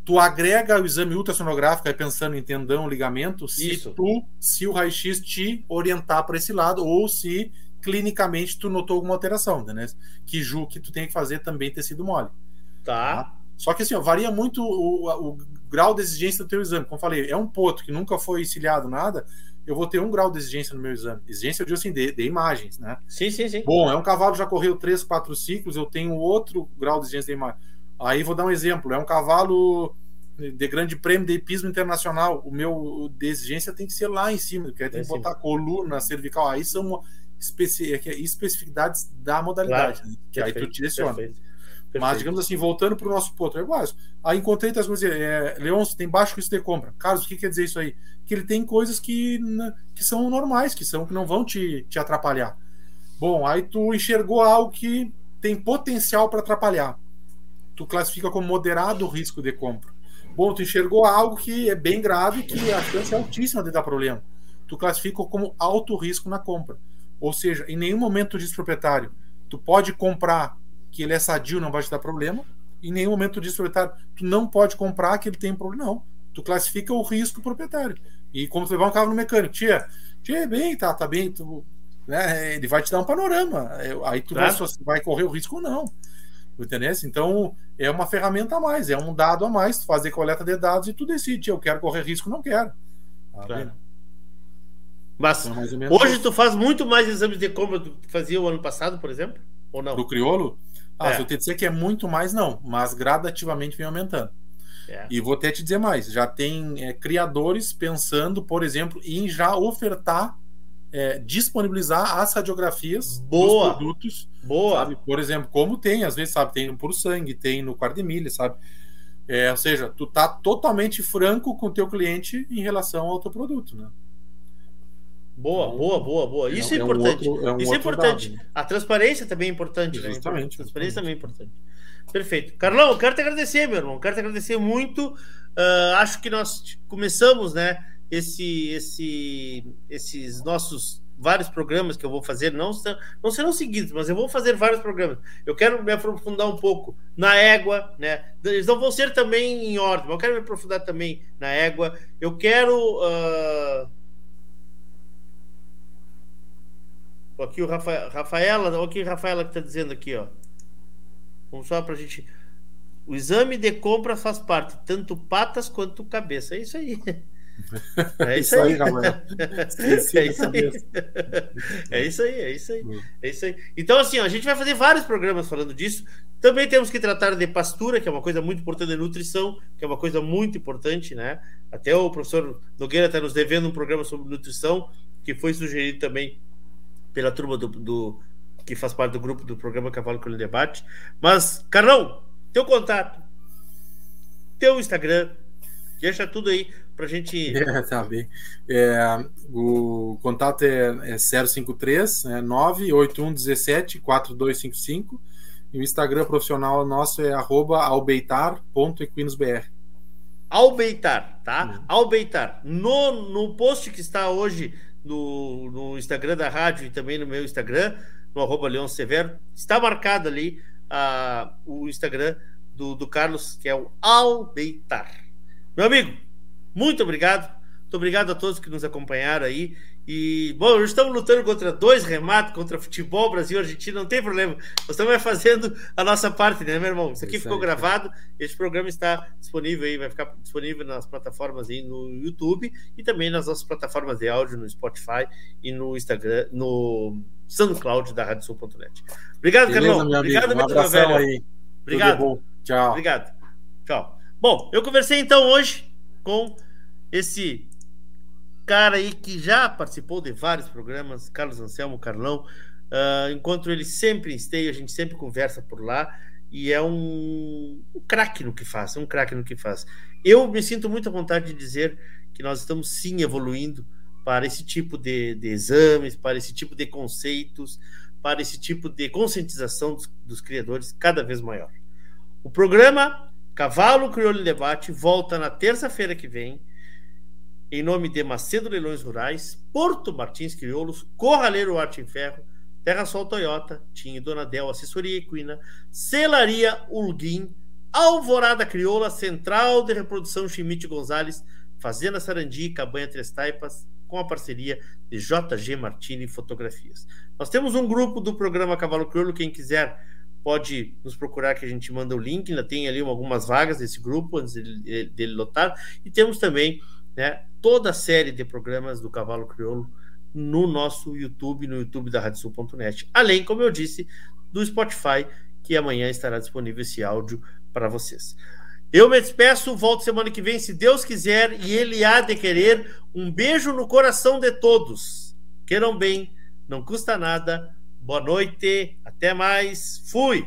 Tu agrega o exame ultrassonográfico, aí pensando em tendão, ligamento, se Isso. tu, se o raio-x te orientar para esse lado, ou se clinicamente tu notou alguma alteração, né? Que ju que tu tem que fazer também tecido mole. Tá. tá? Só que assim, ó, varia muito o, o, grau de exigência do teu exame. Como eu falei, é um poto que nunca foi ciliado nada, eu vou ter um grau de exigência no meu exame. Exigência, eu digo assim, de, de imagens, né? Sim, sim, sim. Bom, é um cavalo que já correu três, quatro ciclos, eu tenho outro grau de exigência de imagem. Aí vou dar um exemplo, é um cavalo de grande prêmio de hipismo internacional, o meu de exigência tem que ser lá em cima, que tem que botar coluna, cervical, aí são especi é especificidades da modalidade, claro. né? que perfeito, aí tu direciona. Perfeito, perfeito. Mas, digamos assim, voltando para o nosso ponto, é básico. Aí encontrei as coisas, é, Leôncio tem baixo risco de compra. Carlos, o que quer dizer isso aí? Que ele tem coisas que, que são normais, que são que não vão te, te atrapalhar. Bom, aí tu enxergou algo que tem potencial para atrapalhar. Tu classifica como moderado o risco de compra. Bom, tu enxergou algo que é bem grave, que a chance é altíssima de dar problema. Tu classifica como alto risco na compra. Ou seja, em nenhum momento tu diz proprietário, tu pode comprar que ele é sadio, não vai te dar problema. Em nenhum momento tu diz proprietário, tu não pode comprar que ele tem problema. Não. Tu classifica o risco proprietário. E como tu levar um carro no mecânico, tia, tia, bem, tá, tá bem, tu, né, ele vai te dar um panorama. Aí tu claro. vai, vai correr o risco ou não. Entendeu? Então, é uma ferramenta a mais, é um dado a mais, fazer coleta de dados e tu decide, eu quero correr risco, não quero. Tá claro. Mas então, hoje tu faz muito mais exames de compra do que fazia o ano passado, por exemplo? Ou não? Do criolo? Ah, é. se eu te dizer que é muito mais, não, mas gradativamente vem aumentando. É. E vou até te dizer mais: já tem é, criadores pensando, por exemplo, em já ofertar é, disponibilizar as radiografias Boa. dos produtos. Boa. Sabe? Por exemplo, como tem, às vezes, sabe, tem no puro sangue, tem no quarto de milha, sabe? É, ou seja, tu tá totalmente franco com o teu cliente em relação ao teu produto, né? Boa, então, boa, boa, boa. É Isso é, é importante. Um outro, é um Isso é importante. Dado, né? A transparência também é importante. Né? Justamente. A transparência também é importante. Perfeito. Carlão, eu quero te agradecer, meu irmão. Quero te agradecer muito. Uh, acho que nós começamos, né? esse, esse, esses nossos vários programas que eu vou fazer, não, não serão seguidos, mas eu vou fazer vários programas. Eu quero me aprofundar um pouco na égua, né? Eles não vão ser também em ordem, mas eu quero me aprofundar também na égua. Eu quero. Uh... Aqui o Rafa, Rafaela, olha aqui Rafaela que está dizendo aqui, ó. Vamos só para a gente. O exame de compra faz parte, tanto patas quanto cabeça. É isso aí. É isso, aí, galera. é isso aí. É isso aí, é isso aí. É isso aí. Então, assim, ó, a gente vai fazer vários programas falando disso. Também temos que tratar de pastura, que é uma coisa muito importante, de nutrição, que é uma coisa muito importante, né? Até o professor Nogueira está nos devendo um programa sobre nutrição, que foi sugerido também pela turma do, do que faz parte do grupo do programa Cavalo com o Debate. Mas, Carlão, teu contato, teu Instagram, deixa tudo aí para a gente. É, tá bem. É, o contato é, é 053 é 98117 4255 e o Instagram profissional nosso é albeitar.equinosbr. Albeitar, tá? Uhum. Albeitar. No, no post que está hoje no, no Instagram da rádio e também no meu Instagram, no arroba Leão Severo, está marcado ali uh, o Instagram do, do Carlos, que é o Albeitar. Meu amigo, muito obrigado. Muito obrigado a todos que nos acompanharam aí. E, bom, nós estamos lutando contra dois remates, contra futebol, Brasil, Argentina, não tem problema. Nós estamos fazendo a nossa parte, né, meu irmão? Isso aqui ficou gravado, este programa está disponível aí, vai ficar disponível nas plataformas aí no YouTube e também nas nossas plataformas de áudio no Spotify e no Instagram, no SoundCloud da RádioSul.net. Obrigado, Beleza, Carlão. Obrigado, um abração aí. Obrigado. Tchau. Obrigado. Tchau. Bom, eu conversei então hoje com esse cara aí que já participou de vários programas, Carlos Anselmo Carlão. Uh, encontro ele sempre em a gente sempre conversa por lá e é um, um craque no que faz, um craque no que faz. Eu me sinto muito à vontade de dizer que nós estamos sim evoluindo para esse tipo de, de exames, para esse tipo de conceitos, para esse tipo de conscientização dos, dos criadores cada vez maior. O programa Cavalo Crioulo Debate volta na terça-feira que vem, em nome de Macedo Leilões Rurais, Porto Martins Crioulos, Corraleiro Arte em Ferro, Terra Sol Toyota, Tim e Dona Del Assessoria Equina, Celaria Ulguim, Alvorada Crioula, Central de Reprodução Chimite Gonzalez, Fazenda Sarandi, Cabanha Três Taipas, com a parceria de JG Martini Fotografias. Nós temos um grupo do programa Cavalo Crioulo, quem quiser pode nos procurar que a gente manda o link, ainda tem ali algumas vagas desse grupo antes dele, dele lotar. E temos também né, toda a série de programas do Cavalo Crioulo no nosso YouTube, no YouTube da Radiosul.net. Além, como eu disse, do Spotify, que amanhã estará disponível esse áudio para vocês. Eu me despeço, volto semana que vem, se Deus quiser, e Ele há de querer. Um beijo no coração de todos. Queiram bem, não custa nada. Boa noite, até mais. Fui!